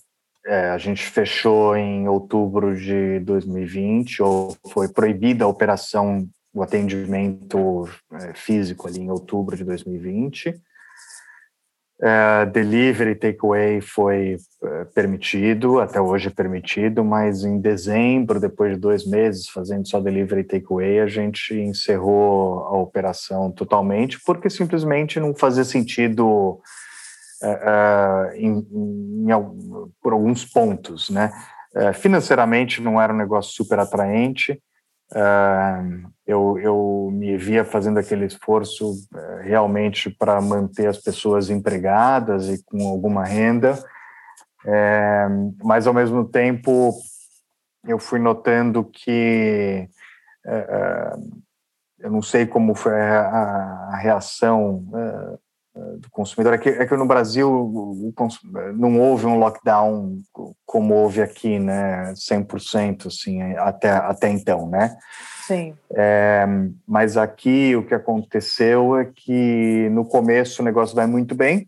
É, a gente fechou em outubro de 2020, ou foi proibida a operação, o atendimento é, físico ali em outubro de 2020. Uh, delivery, takeaway foi uh, permitido, até hoje é permitido, mas em dezembro, depois de dois meses fazendo só delivery takeaway, a gente encerrou a operação totalmente, porque simplesmente não fazia sentido uh, em, em, por alguns pontos, né? financeiramente não era um negócio super atraente, Uh, eu, eu me via fazendo aquele esforço uh, realmente para manter as pessoas empregadas e com alguma renda, uh, mas ao mesmo tempo eu fui notando que eh, eu não sei como foi a, a reação do consumidor. É que, é que no Brasil não houve um lockdown como houve aqui, né, 100%, assim, até, até então, né? Sim. É, mas aqui o que aconteceu é que no começo o negócio vai muito bem,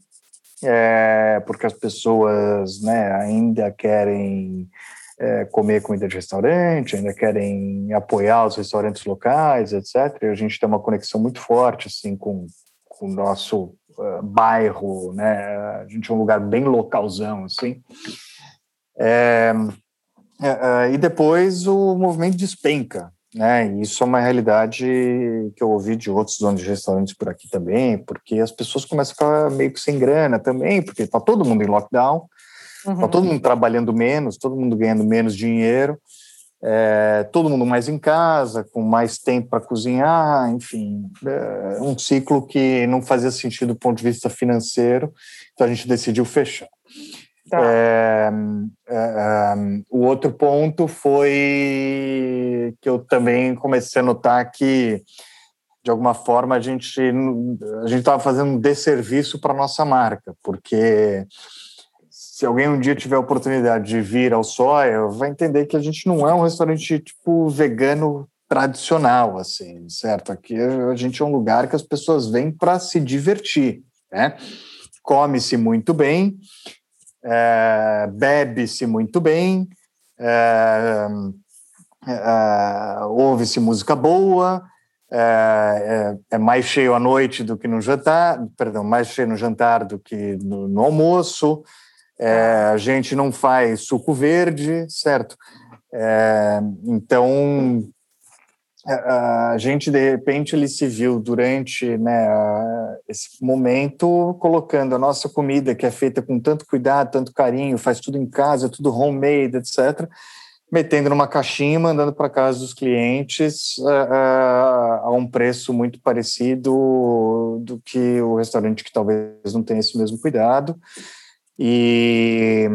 é, porque as pessoas né, ainda querem é, comer comida de restaurante, ainda querem apoiar os restaurantes locais, etc. E a gente tem uma conexão muito forte assim com, com o nosso uh, bairro, né? A gente é um lugar bem localzão, assim. É, e depois o movimento despenca, né? Isso é uma realidade que eu ouvi de outros donos de restaurantes por aqui também, porque as pessoas começam a ficar meio que sem grana também, porque está todo mundo em lockdown, está uhum. todo mundo trabalhando menos, todo mundo ganhando menos dinheiro, é, todo mundo mais em casa, com mais tempo para cozinhar, enfim, é um ciclo que não fazia sentido do ponto de vista financeiro, então a gente decidiu fechar. Tá. É, é, é, o outro ponto foi que eu também comecei a notar que, de alguma forma, a gente a gente estava fazendo um desserviço para nossa marca, porque se alguém um dia tiver a oportunidade de vir ao Soia, vai entender que a gente não é um restaurante tipo vegano tradicional, assim, certo? Aqui a gente é um lugar que as pessoas vêm para se divertir, né? Come-se muito bem, é, bebe-se muito bem, é, é, ouve-se música boa, é, é, é, mais cheio à noite do que no jantar, perdão, mais cheio no jantar do que no, no almoço, é, a gente não faz suco verde, certo? É, então, a gente, de repente, ele se viu durante né, esse momento colocando a nossa comida, que é feita com tanto cuidado, tanto carinho, faz tudo em casa, tudo homemade, etc., metendo numa caixinha, mandando para casa dos clientes a um preço muito parecido do que o restaurante que talvez não tenha esse mesmo cuidado e,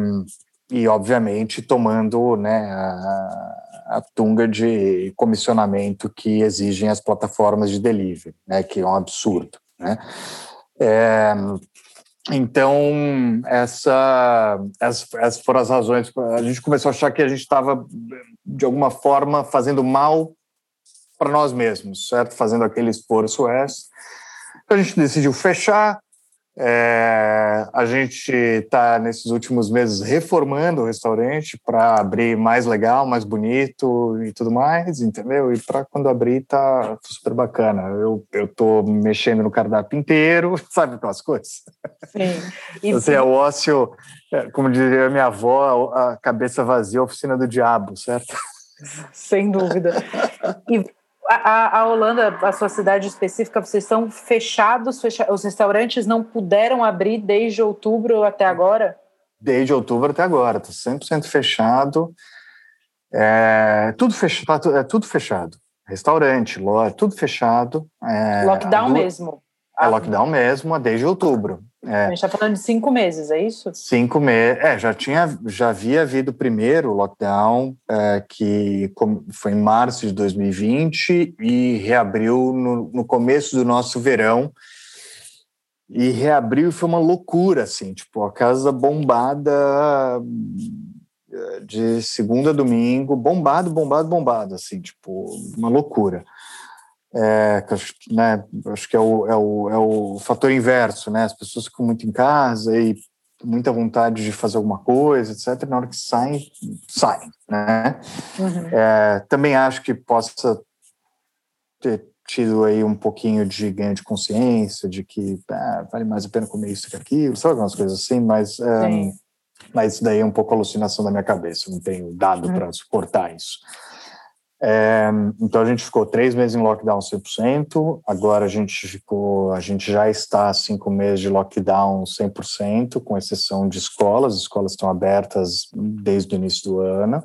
e obviamente tomando né, a, a tunga de comissionamento que exigem as plataformas de delivery, né, que é um absurdo. Né? É, então, essa, essas, essas foram as razões. A gente começou a achar que a gente estava, de alguma forma, fazendo mal para nós mesmos, certo? Fazendo aquele esforço. Então, a gente decidiu fechar, É, a gente está, nesses últimos meses, reformando o restaurante para abrir mais legal, mais bonito e tudo mais, entendeu? E para quando abrir, tá super bacana. Eu estou mexendo no cardápio inteiro, [LAUGHS] sabe aquelas coisas? Sim. E... Você é o ócio, é, como diria minha avó, a cabeça vazia, a oficina do diabo, certo? Sem dúvida. E [LAUGHS] a, a, Holanda, a sua cidade específica, vocês estão fechados, fecha, os restaurantes não puderam abrir desde outubro até agora? Desde outubro até agora, está 100% fechado. É, tudo, fechado, é tudo fechado. Restaurante, loja, tudo fechado. É, Lockdown mesmo. É lockdown mesmo, desde outubro. É. A gente está falando de cinco meses, é isso? Cinco meses. É, já tinha, já havia havido o primeiro lockdown, é, que foi em março de 2020 e reabriu no, no começo do nosso verão. E reabriu e foi uma loucura, assim, tipo, a casa bombada é, de segunda a domingo, bombado, bombado, bombado, assim, tipo, uma loucura. É, né, acho que é o, é, o, é o fator inverso, né? As pessoas ficam muito em casa e muita vontade de fazer alguma coisa, etc. Na hora que saem, saem, né? Uhum. É, também acho que possa ter tido aí um pouquinho de ganho de consciência, de que ah, vale mais a pena comer isso que aquilo, sabe algumas coisas assim, mas, um, mas isso daí é um pouco alucinação da minha cabeça, não tenho dado uhum. para suportar isso. É, então a gente ficou três meses em lockdown 100%, agora a gente ficou, a gente já está cinco meses de lockdown 100%, com exceção de escolas, as escolas estão abertas desde o início do ano,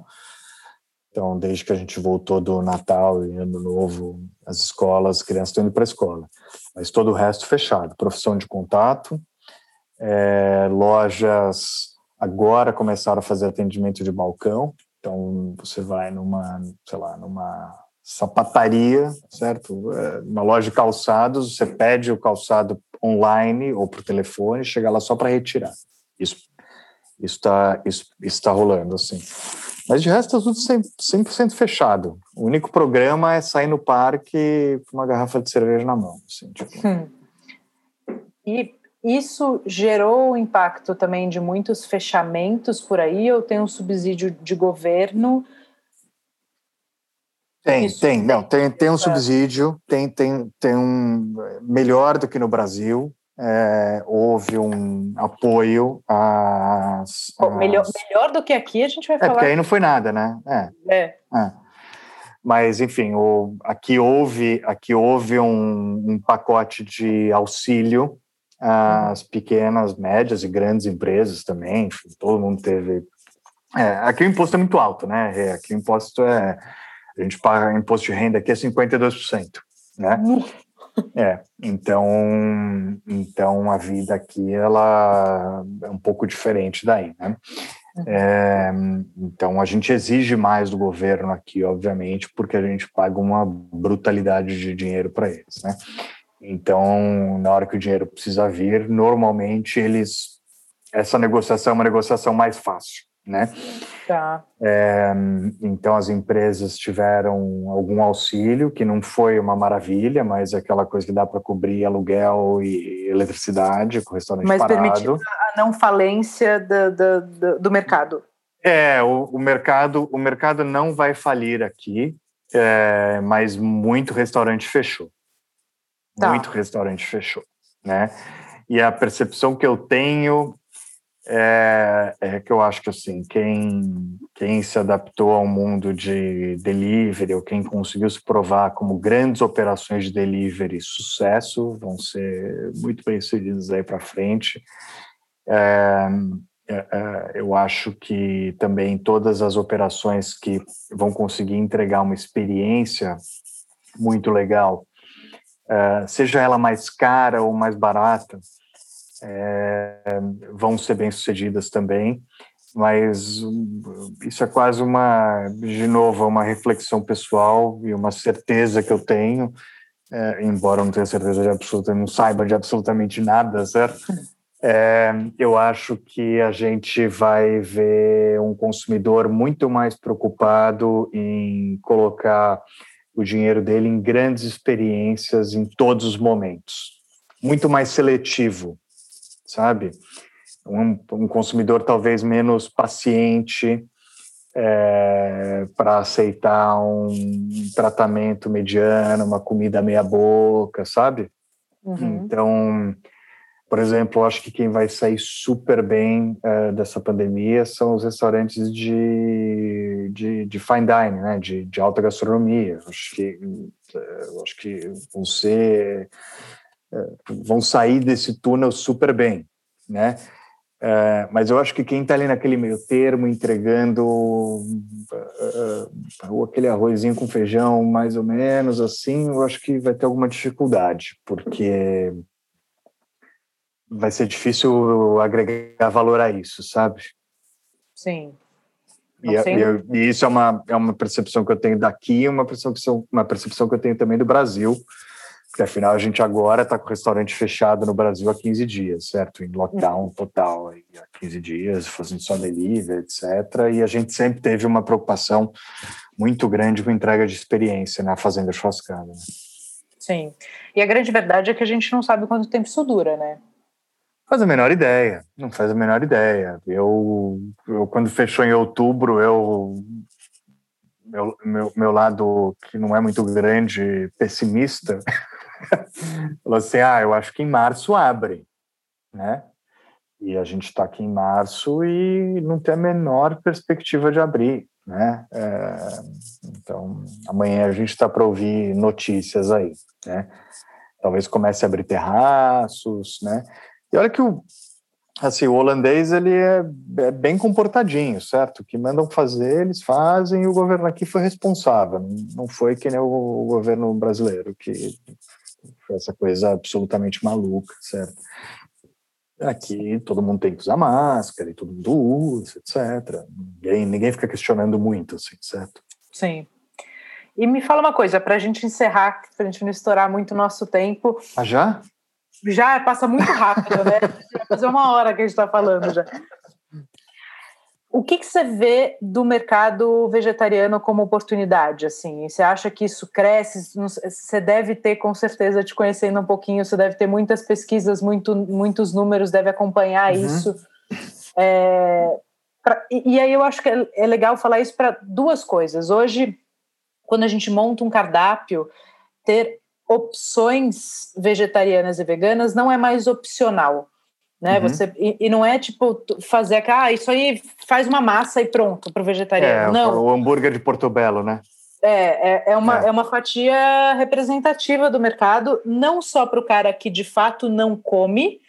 então desde que a gente voltou do Natal e Ano Novo, as escolas, as crianças estão indo para a escola, mas todo o resto fechado, profissão de contato, é, lojas agora começaram a fazer atendimento de balcão, então, você vai numa, sei lá, numa sapataria, certo? É, uma loja de calçados, você pede o calçado online ou por telefone, chega lá só para retirar. Isso está isso, isso tá rolando, assim. Mas de resto, está tudo 100%, 100 fechado. O único programa é sair no parque com uma garrafa de cerveja na mão. Assim, tipo. hum. E isso gerou o impacto também de muitos fechamentos por aí, ou tem um subsídio de governo? Tem, Isso. tem, não, tem, tem um é. subsídio, tem, tem, tem um melhor do que no Brasil. É, houve um apoio às, às... Melhor, melhor do que aqui, a gente vai é, falar. É, porque aí não foi nada, né? É. é. é. Mas, enfim, o, aqui houve, aqui houve um, um pacote de auxílio as pequenas, médias e grandes empresas também, enfim, todo mundo teve. É, aqui o imposto é muito alto, né? Aqui o imposto é. A gente paga imposto de renda aqui é 52%, né? É, então, então a vida aqui ela é um pouco diferente daí, né? É, então a gente exige mais do governo aqui, obviamente, porque a gente paga uma brutalidade de dinheiro para eles, né? Então, na hora que o dinheiro precisa vir, normalmente eles essa negociação é uma negociação mais fácil, né? Tá. É, então as empresas tiveram algum auxílio que não foi uma maravilha, mas é aquela coisa que dá para cobrir aluguel e eletricidade com o restaurante mas parado. Mas permitiu a não falência do, do, do mercado. É, o, o, mercado o mercado não vai falir aqui, é, mas muito restaurante fechou. Tá. Muito restaurante fechou, né? E a percepção que eu tenho é, é, que eu acho que assim quem quem se adaptou ao mundo de delivery ou quem conseguiu se provar como grandes operações de delivery sucesso vão ser muito bem sucedidos aí para frente é, é, é, eu acho que também todas as operações que vão conseguir entregar uma experiência muito legal é, seja ela mais cara ou mais barata, é, vão ser bem sucedidas também, mas isso é quase uma, de novo, uma reflexão pessoal e uma certeza que eu tenho, é, embora eu não tenha certeza de absoluta, não saiba de absolutamente nada, certo? É, eu acho que a gente vai ver um consumidor muito mais preocupado em colocar o dinheiro dele em grandes experiências em todos os momentos. Muito mais seletivo, sabe? Um, um consumidor talvez menos paciente é, para aceitar um tratamento mediano, uma comida meia boca, sabe? Uhum. Então, por exemplo, acho que quem vai sair super bem uh, dessa pandemia são os restaurantes de, de, de fine dining, né? de, de alta gastronomia. Acho que, acho que ser, uh, vão sair desse túnel super bem, né? mas eu acho que quem está ali naquele meio termo, entregando aquele arrozinho com feijão, mais ou menos assim, eu acho que vai ter alguma dificuldade, porque vai ser difícil agregar valor a isso, sabe? Sim. E, é, e, e, isso é uma, é uma percepção que eu tenho daqui, uma percepção, uma percepção que eu tenho também do Brasil, porque afinal a gente agora está com o restaurante fechado no Brasil há 15 dias, certo? Em lockdown total, há 15 dias, fazendo só delivery, etc. E a gente sempre teve uma preocupação muito grande com entrega de experiência na Fazenda Churrascada. Né? Sim. E a grande verdade é que a gente não sabe quanto tempo isso dura, né? Faz a menor ideia, não faz a menor ideia. Eu, eu quando fechou em outubro, eu meu, meu, meu lado que não é muito grande, pessimista, [LAUGHS] falou assim: ah, eu acho que em março abre, né? E a gente está aqui em março e não tem a menor perspectiva de abrir, né? É, então, amanhã a gente está para ouvir notícias aí, né? Talvez comece a abrir terraços, né? E olha que o, assim, o holandês ele é, é, bem comportadinho, certo? O que mandam fazer, eles fazem e o governo aqui foi responsável. Não foi que nem o, o governo brasileiro, que foi essa coisa absolutamente maluca, certo? Aqui todo mundo tem que usar máscara e todo mundo usa, etc. Ninguém, ninguém fica questionando muito, assim, certo? Sim. E me fala uma coisa, para a gente encerrar, para a gente não estourar muito o nosso tempo. Ah, já? Já passa muito rápido, né? Vai fazer uma hora que a gente está falando já. O que, que você vê do mercado vegetariano como oportunidade? Assim, você acha que isso cresce? Você deve ter, com certeza, te conhecendo um pouquinho, você deve ter muitas pesquisas, muito, muitos números, deve acompanhar uhum. isso. É, pra, e, e, aí eu acho que é, é legal falar isso para duas coisas. Hoje, quando a gente monta um cardápio, ter opções vegetarianas e veganas não é mais opcional. Né? Uhum. Você, e, e, não é tipo fazer, ah, isso aí faz uma massa e pronto para o vegetariano. É, não. O hambúrguer de Portobello, né? É, é, é, uma, é. é uma fatia representativa do mercado, não só para o cara que de fato não come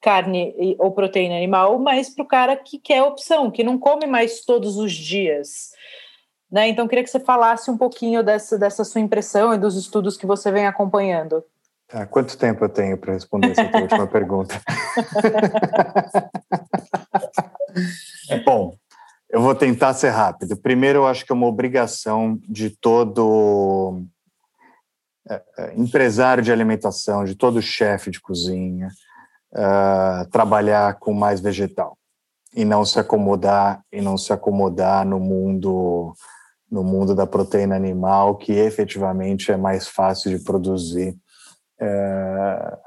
carne ou proteína animal, mas para o cara que quer opção, que não come mais todos os dias. Né? Então, queria que você falasse um pouquinho dessa, dessa sua impressão e dos estudos que você vem acompanhando. Tá, quanto tempo eu tenho para responder essa última pergunta? [LAUGHS] Bom, eu vou tentar ser rápido. Primeiro, eu acho que é uma obrigação de todo é, é, empresário de alimentação, de todo chefe de cozinha, uh, trabalhar com mais vegetal e não se acomodar e não se acomodar no mundo no mundo da proteína animal, que efetivamente é mais fácil de produzir é,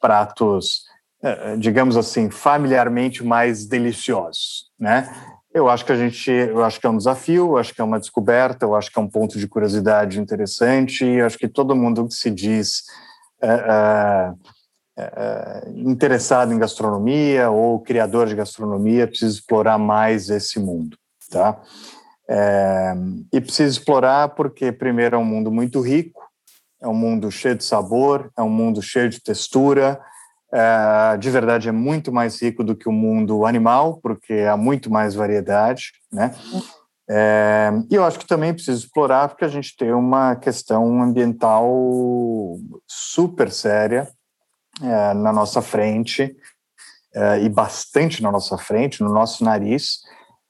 pratos, é, digamos assim, familiarmente mais deliciosos, né? Eu acho que a gente, eu acho que é um desafio, eu acho que é uma descoberta, eu acho que é um ponto de curiosidade interessante, eu acho que todo mundo que se diz é, é, interessado em gastronomia ou criador de gastronomia precisa explorar mais esse mundo, tá? É, e precisa explorar porque, primeiro, é um mundo muito rico, é um mundo cheio de sabor, é um mundo cheio de textura. É, de verdade, é muito mais rico do que o mundo animal, porque há muito mais variedade, né? É, e eu acho que também precisa explorar porque a gente tem uma questão ambiental super séria é, na nossa frente, é, e bastante na nossa frente, no nosso nariz,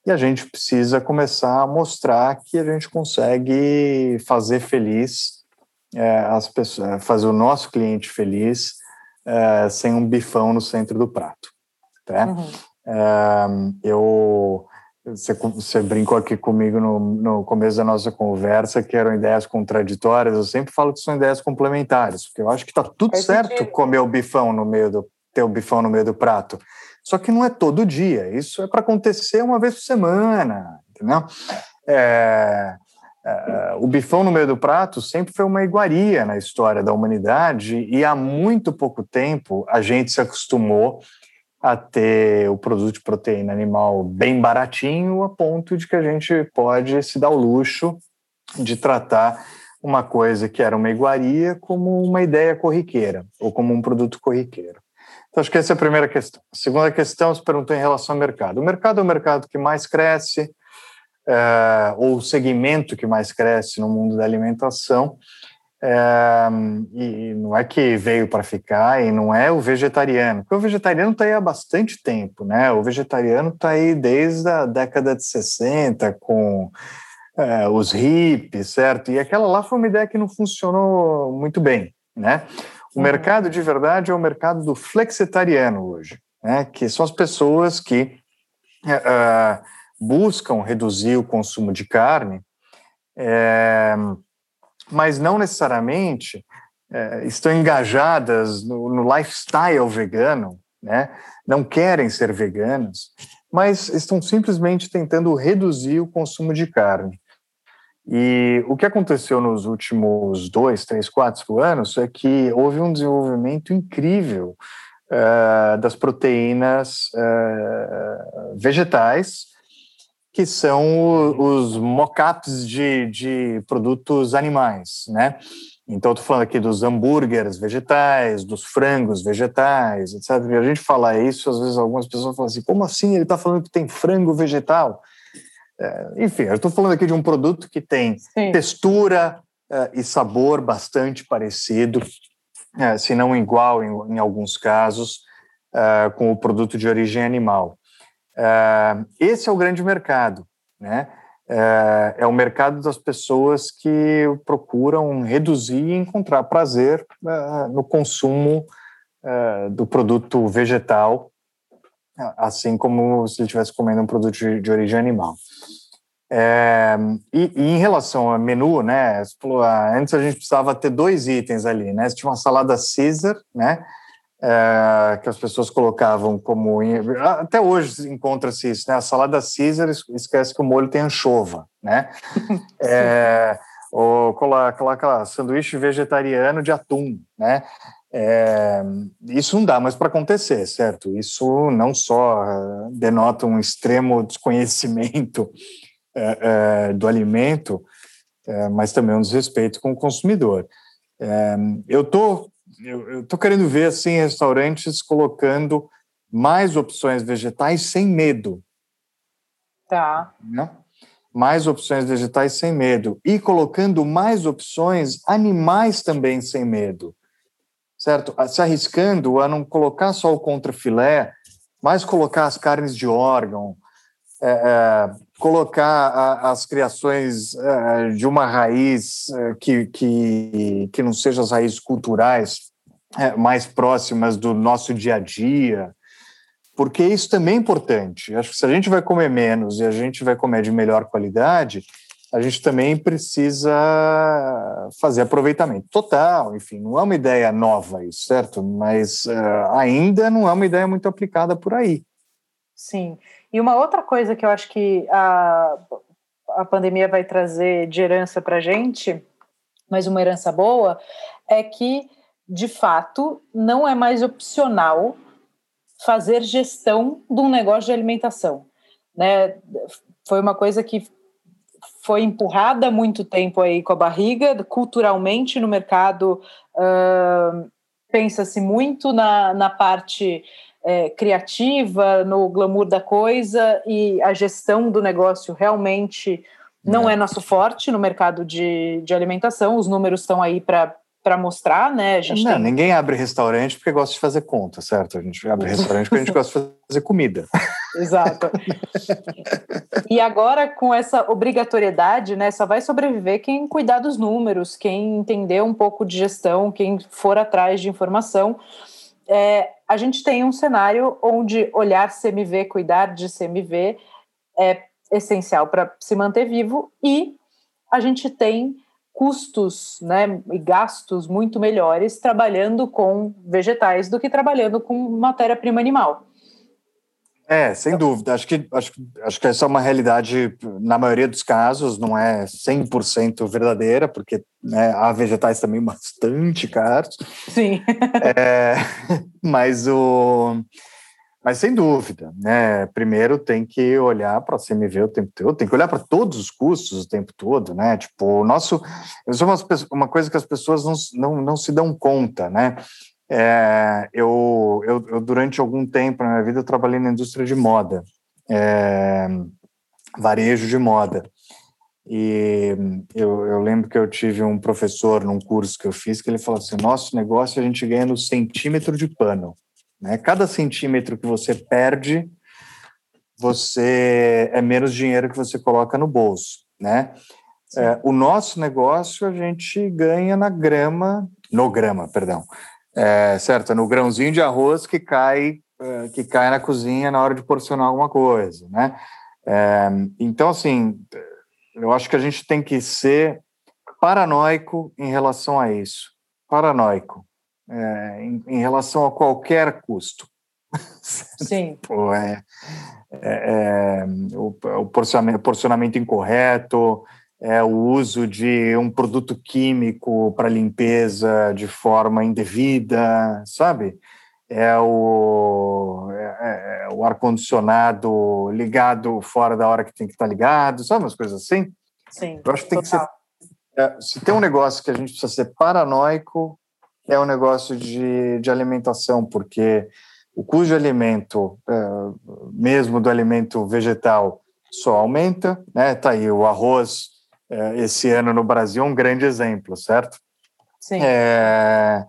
e a gente precisa começar a mostrar que a gente consegue fazer feliz é, as pessoas, fazer o nosso cliente feliz é, sem um bifão no centro do prato. Tá? Uhum. É, eu você, você, brincou aqui comigo no, no, começo da nossa conversa que eram ideias contraditórias. Eu sempre falo que são ideias complementares, porque eu acho que está tudo certo sentido. comer o bifão no meio do, ter o bifão no meio do prato. Só que não é todo dia, isso é para acontecer uma vez por semana, entendeu? É, é, o bifão no meio do prato sempre foi uma iguaria na história da humanidade e há muito pouco tempo a gente se acostumou a ter o produto de proteína animal bem baratinho a ponto de que a gente pode se dar o luxo de tratar uma coisa que era uma iguaria como uma ideia corriqueira ou como um produto corriqueiro. Então, acho que essa é a primeira questão. A segunda questão, se perguntou em relação ao mercado. O mercado é o mercado que mais cresce, é, ou o segmento que mais cresce no mundo da alimentação, é, e não é que veio para ficar, e não é o vegetariano, porque o vegetariano está aí há bastante tempo, né? O vegetariano está aí desde a década de 60, com é, os hippies, certo? E aquela lá foi uma ideia que não funcionou muito bem, né? O mercado de verdade é o mercado do flexitariano hoje, né? Que são as pessoas que uh, buscam reduzir o consumo de carne, é, mas não necessariamente é, estão engajadas no, no lifestyle vegano, né? Não querem ser veganas, mas estão simplesmente tentando reduzir o consumo de carne. E o que aconteceu nos últimos dois, três, quatro anos é que houve um desenvolvimento incrível uh, das proteínas uh, vegetais, que são os mockups de, de produtos animais, né? Então, estou falando aqui dos hambúrgueres vegetais, dos frangos vegetais, etc. E a gente fala isso, às vezes algumas pessoas falam assim: como assim ele está falando que tem frango vegetal? É, enfim, eu estou falando aqui de um produto que tem Sim. textura é, e sabor bastante parecido, é, se não igual em, em alguns casos, com o produto de origem animal. Esse é o grande mercado, né? É, o mercado das pessoas que procuram reduzir e encontrar prazer no consumo do produto vegetal assim como se ele estivesse comendo um produto de, de origem animal. É, e, e, em relação ao menu, né, falou, ah, antes a gente precisava ter dois itens ali, né, tinha uma salada Caesar, né, é, que as pessoas colocavam como, até hoje encontra-se isso, né, a salada Caesar esquece que o molho tem anchova, né, [LAUGHS] é, ou coloca, sanduíche vegetariano de atum, né, é, isso não dá mais para acontecer, certo? Isso não só eh, denota um extremo desconhecimento é, é, do alimento, é, mas também um desrespeito com o consumidor. É, eu tô, eu, tô querendo ver assim restaurantes colocando mais opções vegetais sem medo. Tá. Né? Mais opções vegetais sem medo e colocando mais opções animais também sem medo certo? Se arriscando a não colocar só o contrafilé, mas colocar as carnes de órgão, é, é, colocar a, as criações é, de uma raiz é, que, que, que não sejam as raízes culturais é, mais próximas do nosso dia a dia, porque isso também é importante. Acho que se a gente vai comer menos e a gente vai comer de melhor qualidade, a gente também precisa fazer aproveitamento total. Enfim, não é uma ideia nova isso, certo? Mas uh, ainda não é uma ideia muito aplicada por aí. Sim. E uma outra coisa que eu acho que a, a pandemia vai trazer de herança para a gente, mas uma herança boa, é que, de fato, não é mais opcional fazer gestão de um negócio de alimentação. Né? Foi uma coisa que foi empurrada há muito tempo aí com a barriga, culturalmente no mercado uh, pensa-se muito na, na parte é, criativa, no glamour da coisa e a gestão do negócio realmente não é, é nosso forte no mercado de, de alimentação, os números estão aí para para mostrar, né? A gente não, tem... ninguém abre restaurante porque gosta de fazer conta, certo? A gente abre restaurante porque a gente gosta de fazer comida. [LAUGHS] Exato. e agora, com essa obrigatoriedade, né, só vai sobreviver quem cuidar dos números, quem entender um pouco de gestão, quem for atrás de informação. É, a gente tem um cenário onde olhar CMV, cuidar de CMV é essencial para se manter vivo e a gente tem custos né, e gastos muito melhores trabalhando com vegetais do que trabalhando com matéria-prima animal. É, sem dúvida. Acho que, acho, acho que essa é uma realidade, na maioria dos casos, não é 100% verdadeira, porque né, há vegetais também [LAUGHS] bastante caros. Sim. é, mas o. Mas sem dúvida, né? Primeiro tem que olhar para a CMV o tempo todo, tem que olhar para todos os custos o tempo todo, né? Tipo, o nosso. Isso é uma, uma coisa que as pessoas não, não, não se dão conta, né? É, eu, eu, eu, durante algum tempo na minha vida, eu trabalhei na indústria de moda, é, varejo de moda. E eu, eu, lembro que eu tive um professor num curso que eu fiz que ele falou assim: nosso negócio a gente ganha no centímetro de pano. Né? Cada centímetro que você perde, você é menos dinheiro que você coloca no bolso. Né? É, o nosso negócio a gente ganha na grama, no grama, perdão, é, certo, no grãozinho de arroz que cai é, que cai na cozinha na hora de porcionar alguma coisa, né? É, então, assim, eu acho que a gente tem que ser paranoico em relação a isso, paranoico é, em, em, relação a qualquer custo. [LAUGHS] Sim. Pô, é, é, é, o, o porcionamento, porcionamento incorreto, é o uso de um produto químico para limpeza de forma indevida, sabe? É o, é, é o ar-condicionado ligado fora da hora que tem que estar tá ligado, sabe umas coisas assim? Sim. Eu acho que tem total. que ser. É, se tem um negócio que a gente precisa ser paranoico, é o um negócio de, de alimentação, porque o custo de alimento, é, mesmo do alimento vegetal, só aumenta, né? Tá aí o arroz é, esse ano no Brasil é um grande exemplo, certo? Sim. É,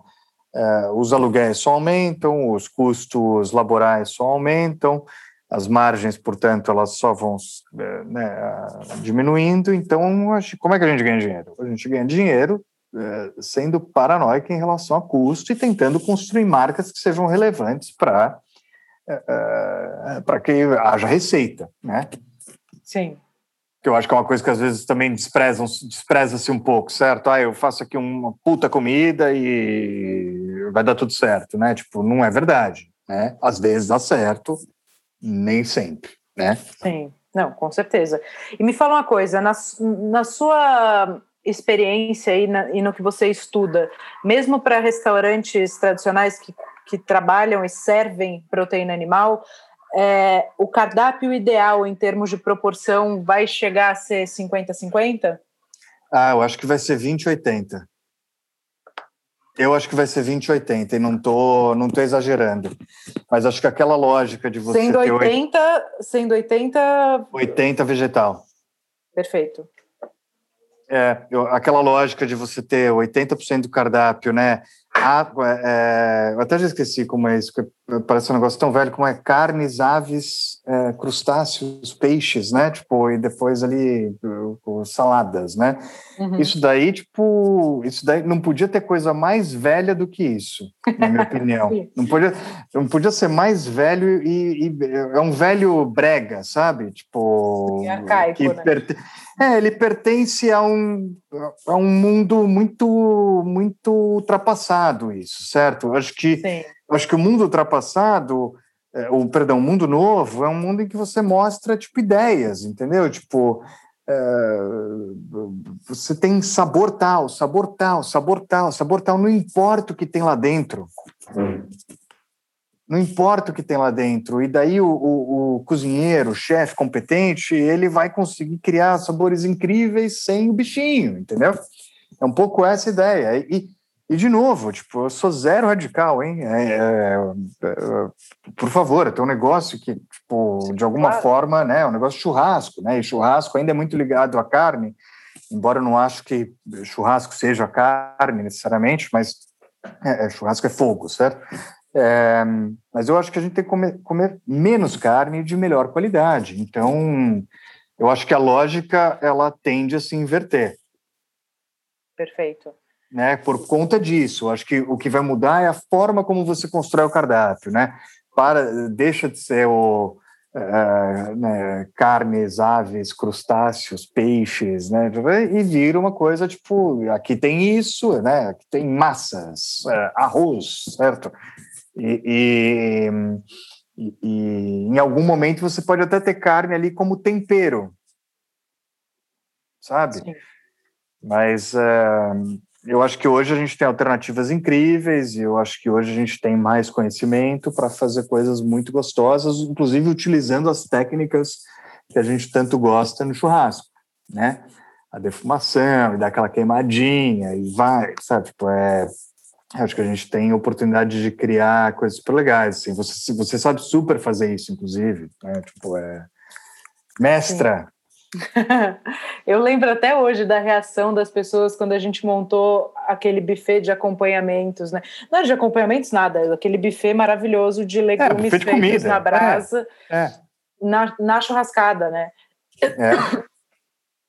é, os aluguéis só aumentam, os custos laborais só aumentam, as margens, portanto, elas só vão é, né, diminuindo. Então, como é que a gente ganha dinheiro? A gente ganha dinheiro é, sendo paranoico em relação a custo e tentando construir marcas que sejam relevantes para é, para que haja receita, né? Sim que eu acho que é uma coisa que às vezes também desprezam, despreza-se um pouco, certo? Ah, eu faço aqui uma puta comida e vai dar tudo certo, né? Tipo, não é verdade, né? Às vezes dá certo, nem sempre, né? Sim, não, com certeza. E me fala uma coisa, na, na sua experiência e, na, e no que você estuda, mesmo para restaurantes tradicionais que, que trabalham e servem proteína animal, é, o cardápio ideal em termos de proporção vai chegar a ser 50-50? Ah, eu acho que vai ser 20-80. Eu acho que vai ser 20-80 e não tô, não tô exagerando. Mas acho que aquela lógica de você sendo ter 80, sendo 80 80 vegetal. Perfeito. É, eu, aquela lógica de você ter 80% do cardápio, né? Ah, é, eu até já esqueci como é isso, parece um negócio tão velho como é carnes, aves, é, crustáceos, peixes, né? Tipo, e depois ali saladas, né? Uhum. Isso daí, tipo, isso daí não podia ter coisa mais velha do que isso, na minha [LAUGHS] opinião. não, podia, não podia ser mais velho e, e, é um velho brega, sabe? Tipo, arcaico, que né? perte... É, ele pertence a um, a um mundo muito muito ultrapassado isso, certo? Acho que Sim. Acho que o mundo ultrapassado, é, o perdão, o mundo novo é um mundo em que você mostra tipo ideias, entendeu? Tipo é, você tem sabor tal, sabor tal, sabor tal, sabor tal, não importa o que tem lá dentro. Não importa o que tem lá dentro. E daí o, o, o cozinheiro, o chefe competente, ele vai conseguir criar sabores incríveis sem o bichinho, entendeu? É um pouco essa ideia. E, e de novo, tipo, eu sou zero radical, hein? É, é, é, por favor, tem um negócio que, tipo, de alguma claro. forma, né? É um negócio de churrasco, né? E churrasco ainda é muito ligado à carne, embora eu não acho que churrasco seja carne necessariamente, mas é, é churrasco é fogo, certo? É, mas eu acho que a gente tem que comer, comer, menos carne de melhor qualidade. Então, eu acho que a lógica ela tende a se inverter. Perfeito. Né? Por conta disso, acho que o que vai mudar é a forma como você constrói o cardápio, né? Para deixa de ser o uh, né, carnes, aves, crustáceos, peixes, né? E vira uma coisa tipo, aqui tem isso, né? Aqui tem massas, uh, arroz, certo? E, e, e, e, em algum momento você pode até ter carne ali como tempero, sabe? Sim. Mas uh, eu acho que hoje a gente tem alternativas incríveis e eu acho que hoje a gente tem mais conhecimento para fazer coisas muito gostosas, inclusive utilizando as técnicas que a gente tanto gosta no churrasco, né? A defumação e dar aquela queimadinha e vai, sabe? Tipo, é, acho que a gente tem oportunidade de criar coisas super legais. Assim. Você, você sabe super fazer isso, inclusive. Né? Tipo, é mestra, [LAUGHS] Eu lembro até hoje da reação das pessoas quando a gente montou aquele buffet de acompanhamentos, né? Não de acompanhamentos, nada, aquele buffet maravilhoso de é, legumes é, feitos na brasa, é, é. Na, na churrascada, né? É.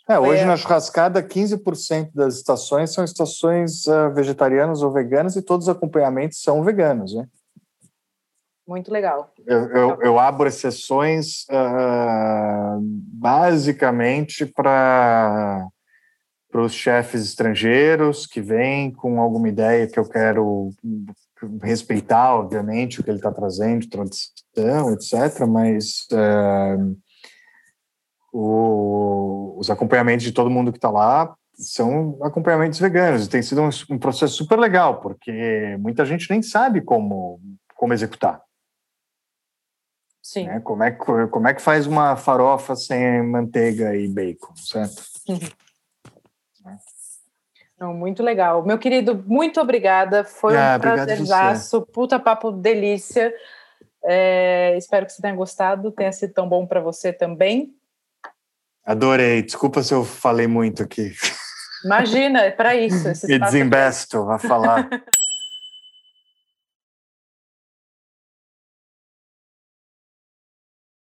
[COUGHS] é hoje na churrascada, 15% das estações são estações uh, vegetarianas ou veganas e todos os acompanhamentos são veganos, né? Muito legal. Eu, eu, eu abro exceções uh, basicamente para para os chefes estrangeiros que vêm com alguma ideia que eu quero respeitar, obviamente, o que ele está trazendo, tradição, etc. Mas uh, o, os acompanhamentos de todo mundo que está lá são acompanhamentos veganos. E tem sido um, um, processo super legal, porque muita gente nem sabe como, como executar. Sim. Né? Como, é, que, como é que faz uma farofa sem manteiga e bacon, certo? Não, muito legal. Meu querido, muito obrigada. Foi ah, um prazerzaço. Puta papo delícia. É, espero que você tenha gostado, tenha sido tão bom para você também. Adorei. Desculpa se eu falei muito aqui. Imagina, é para isso. [LAUGHS] Me desembesto a falar. [LAUGHS]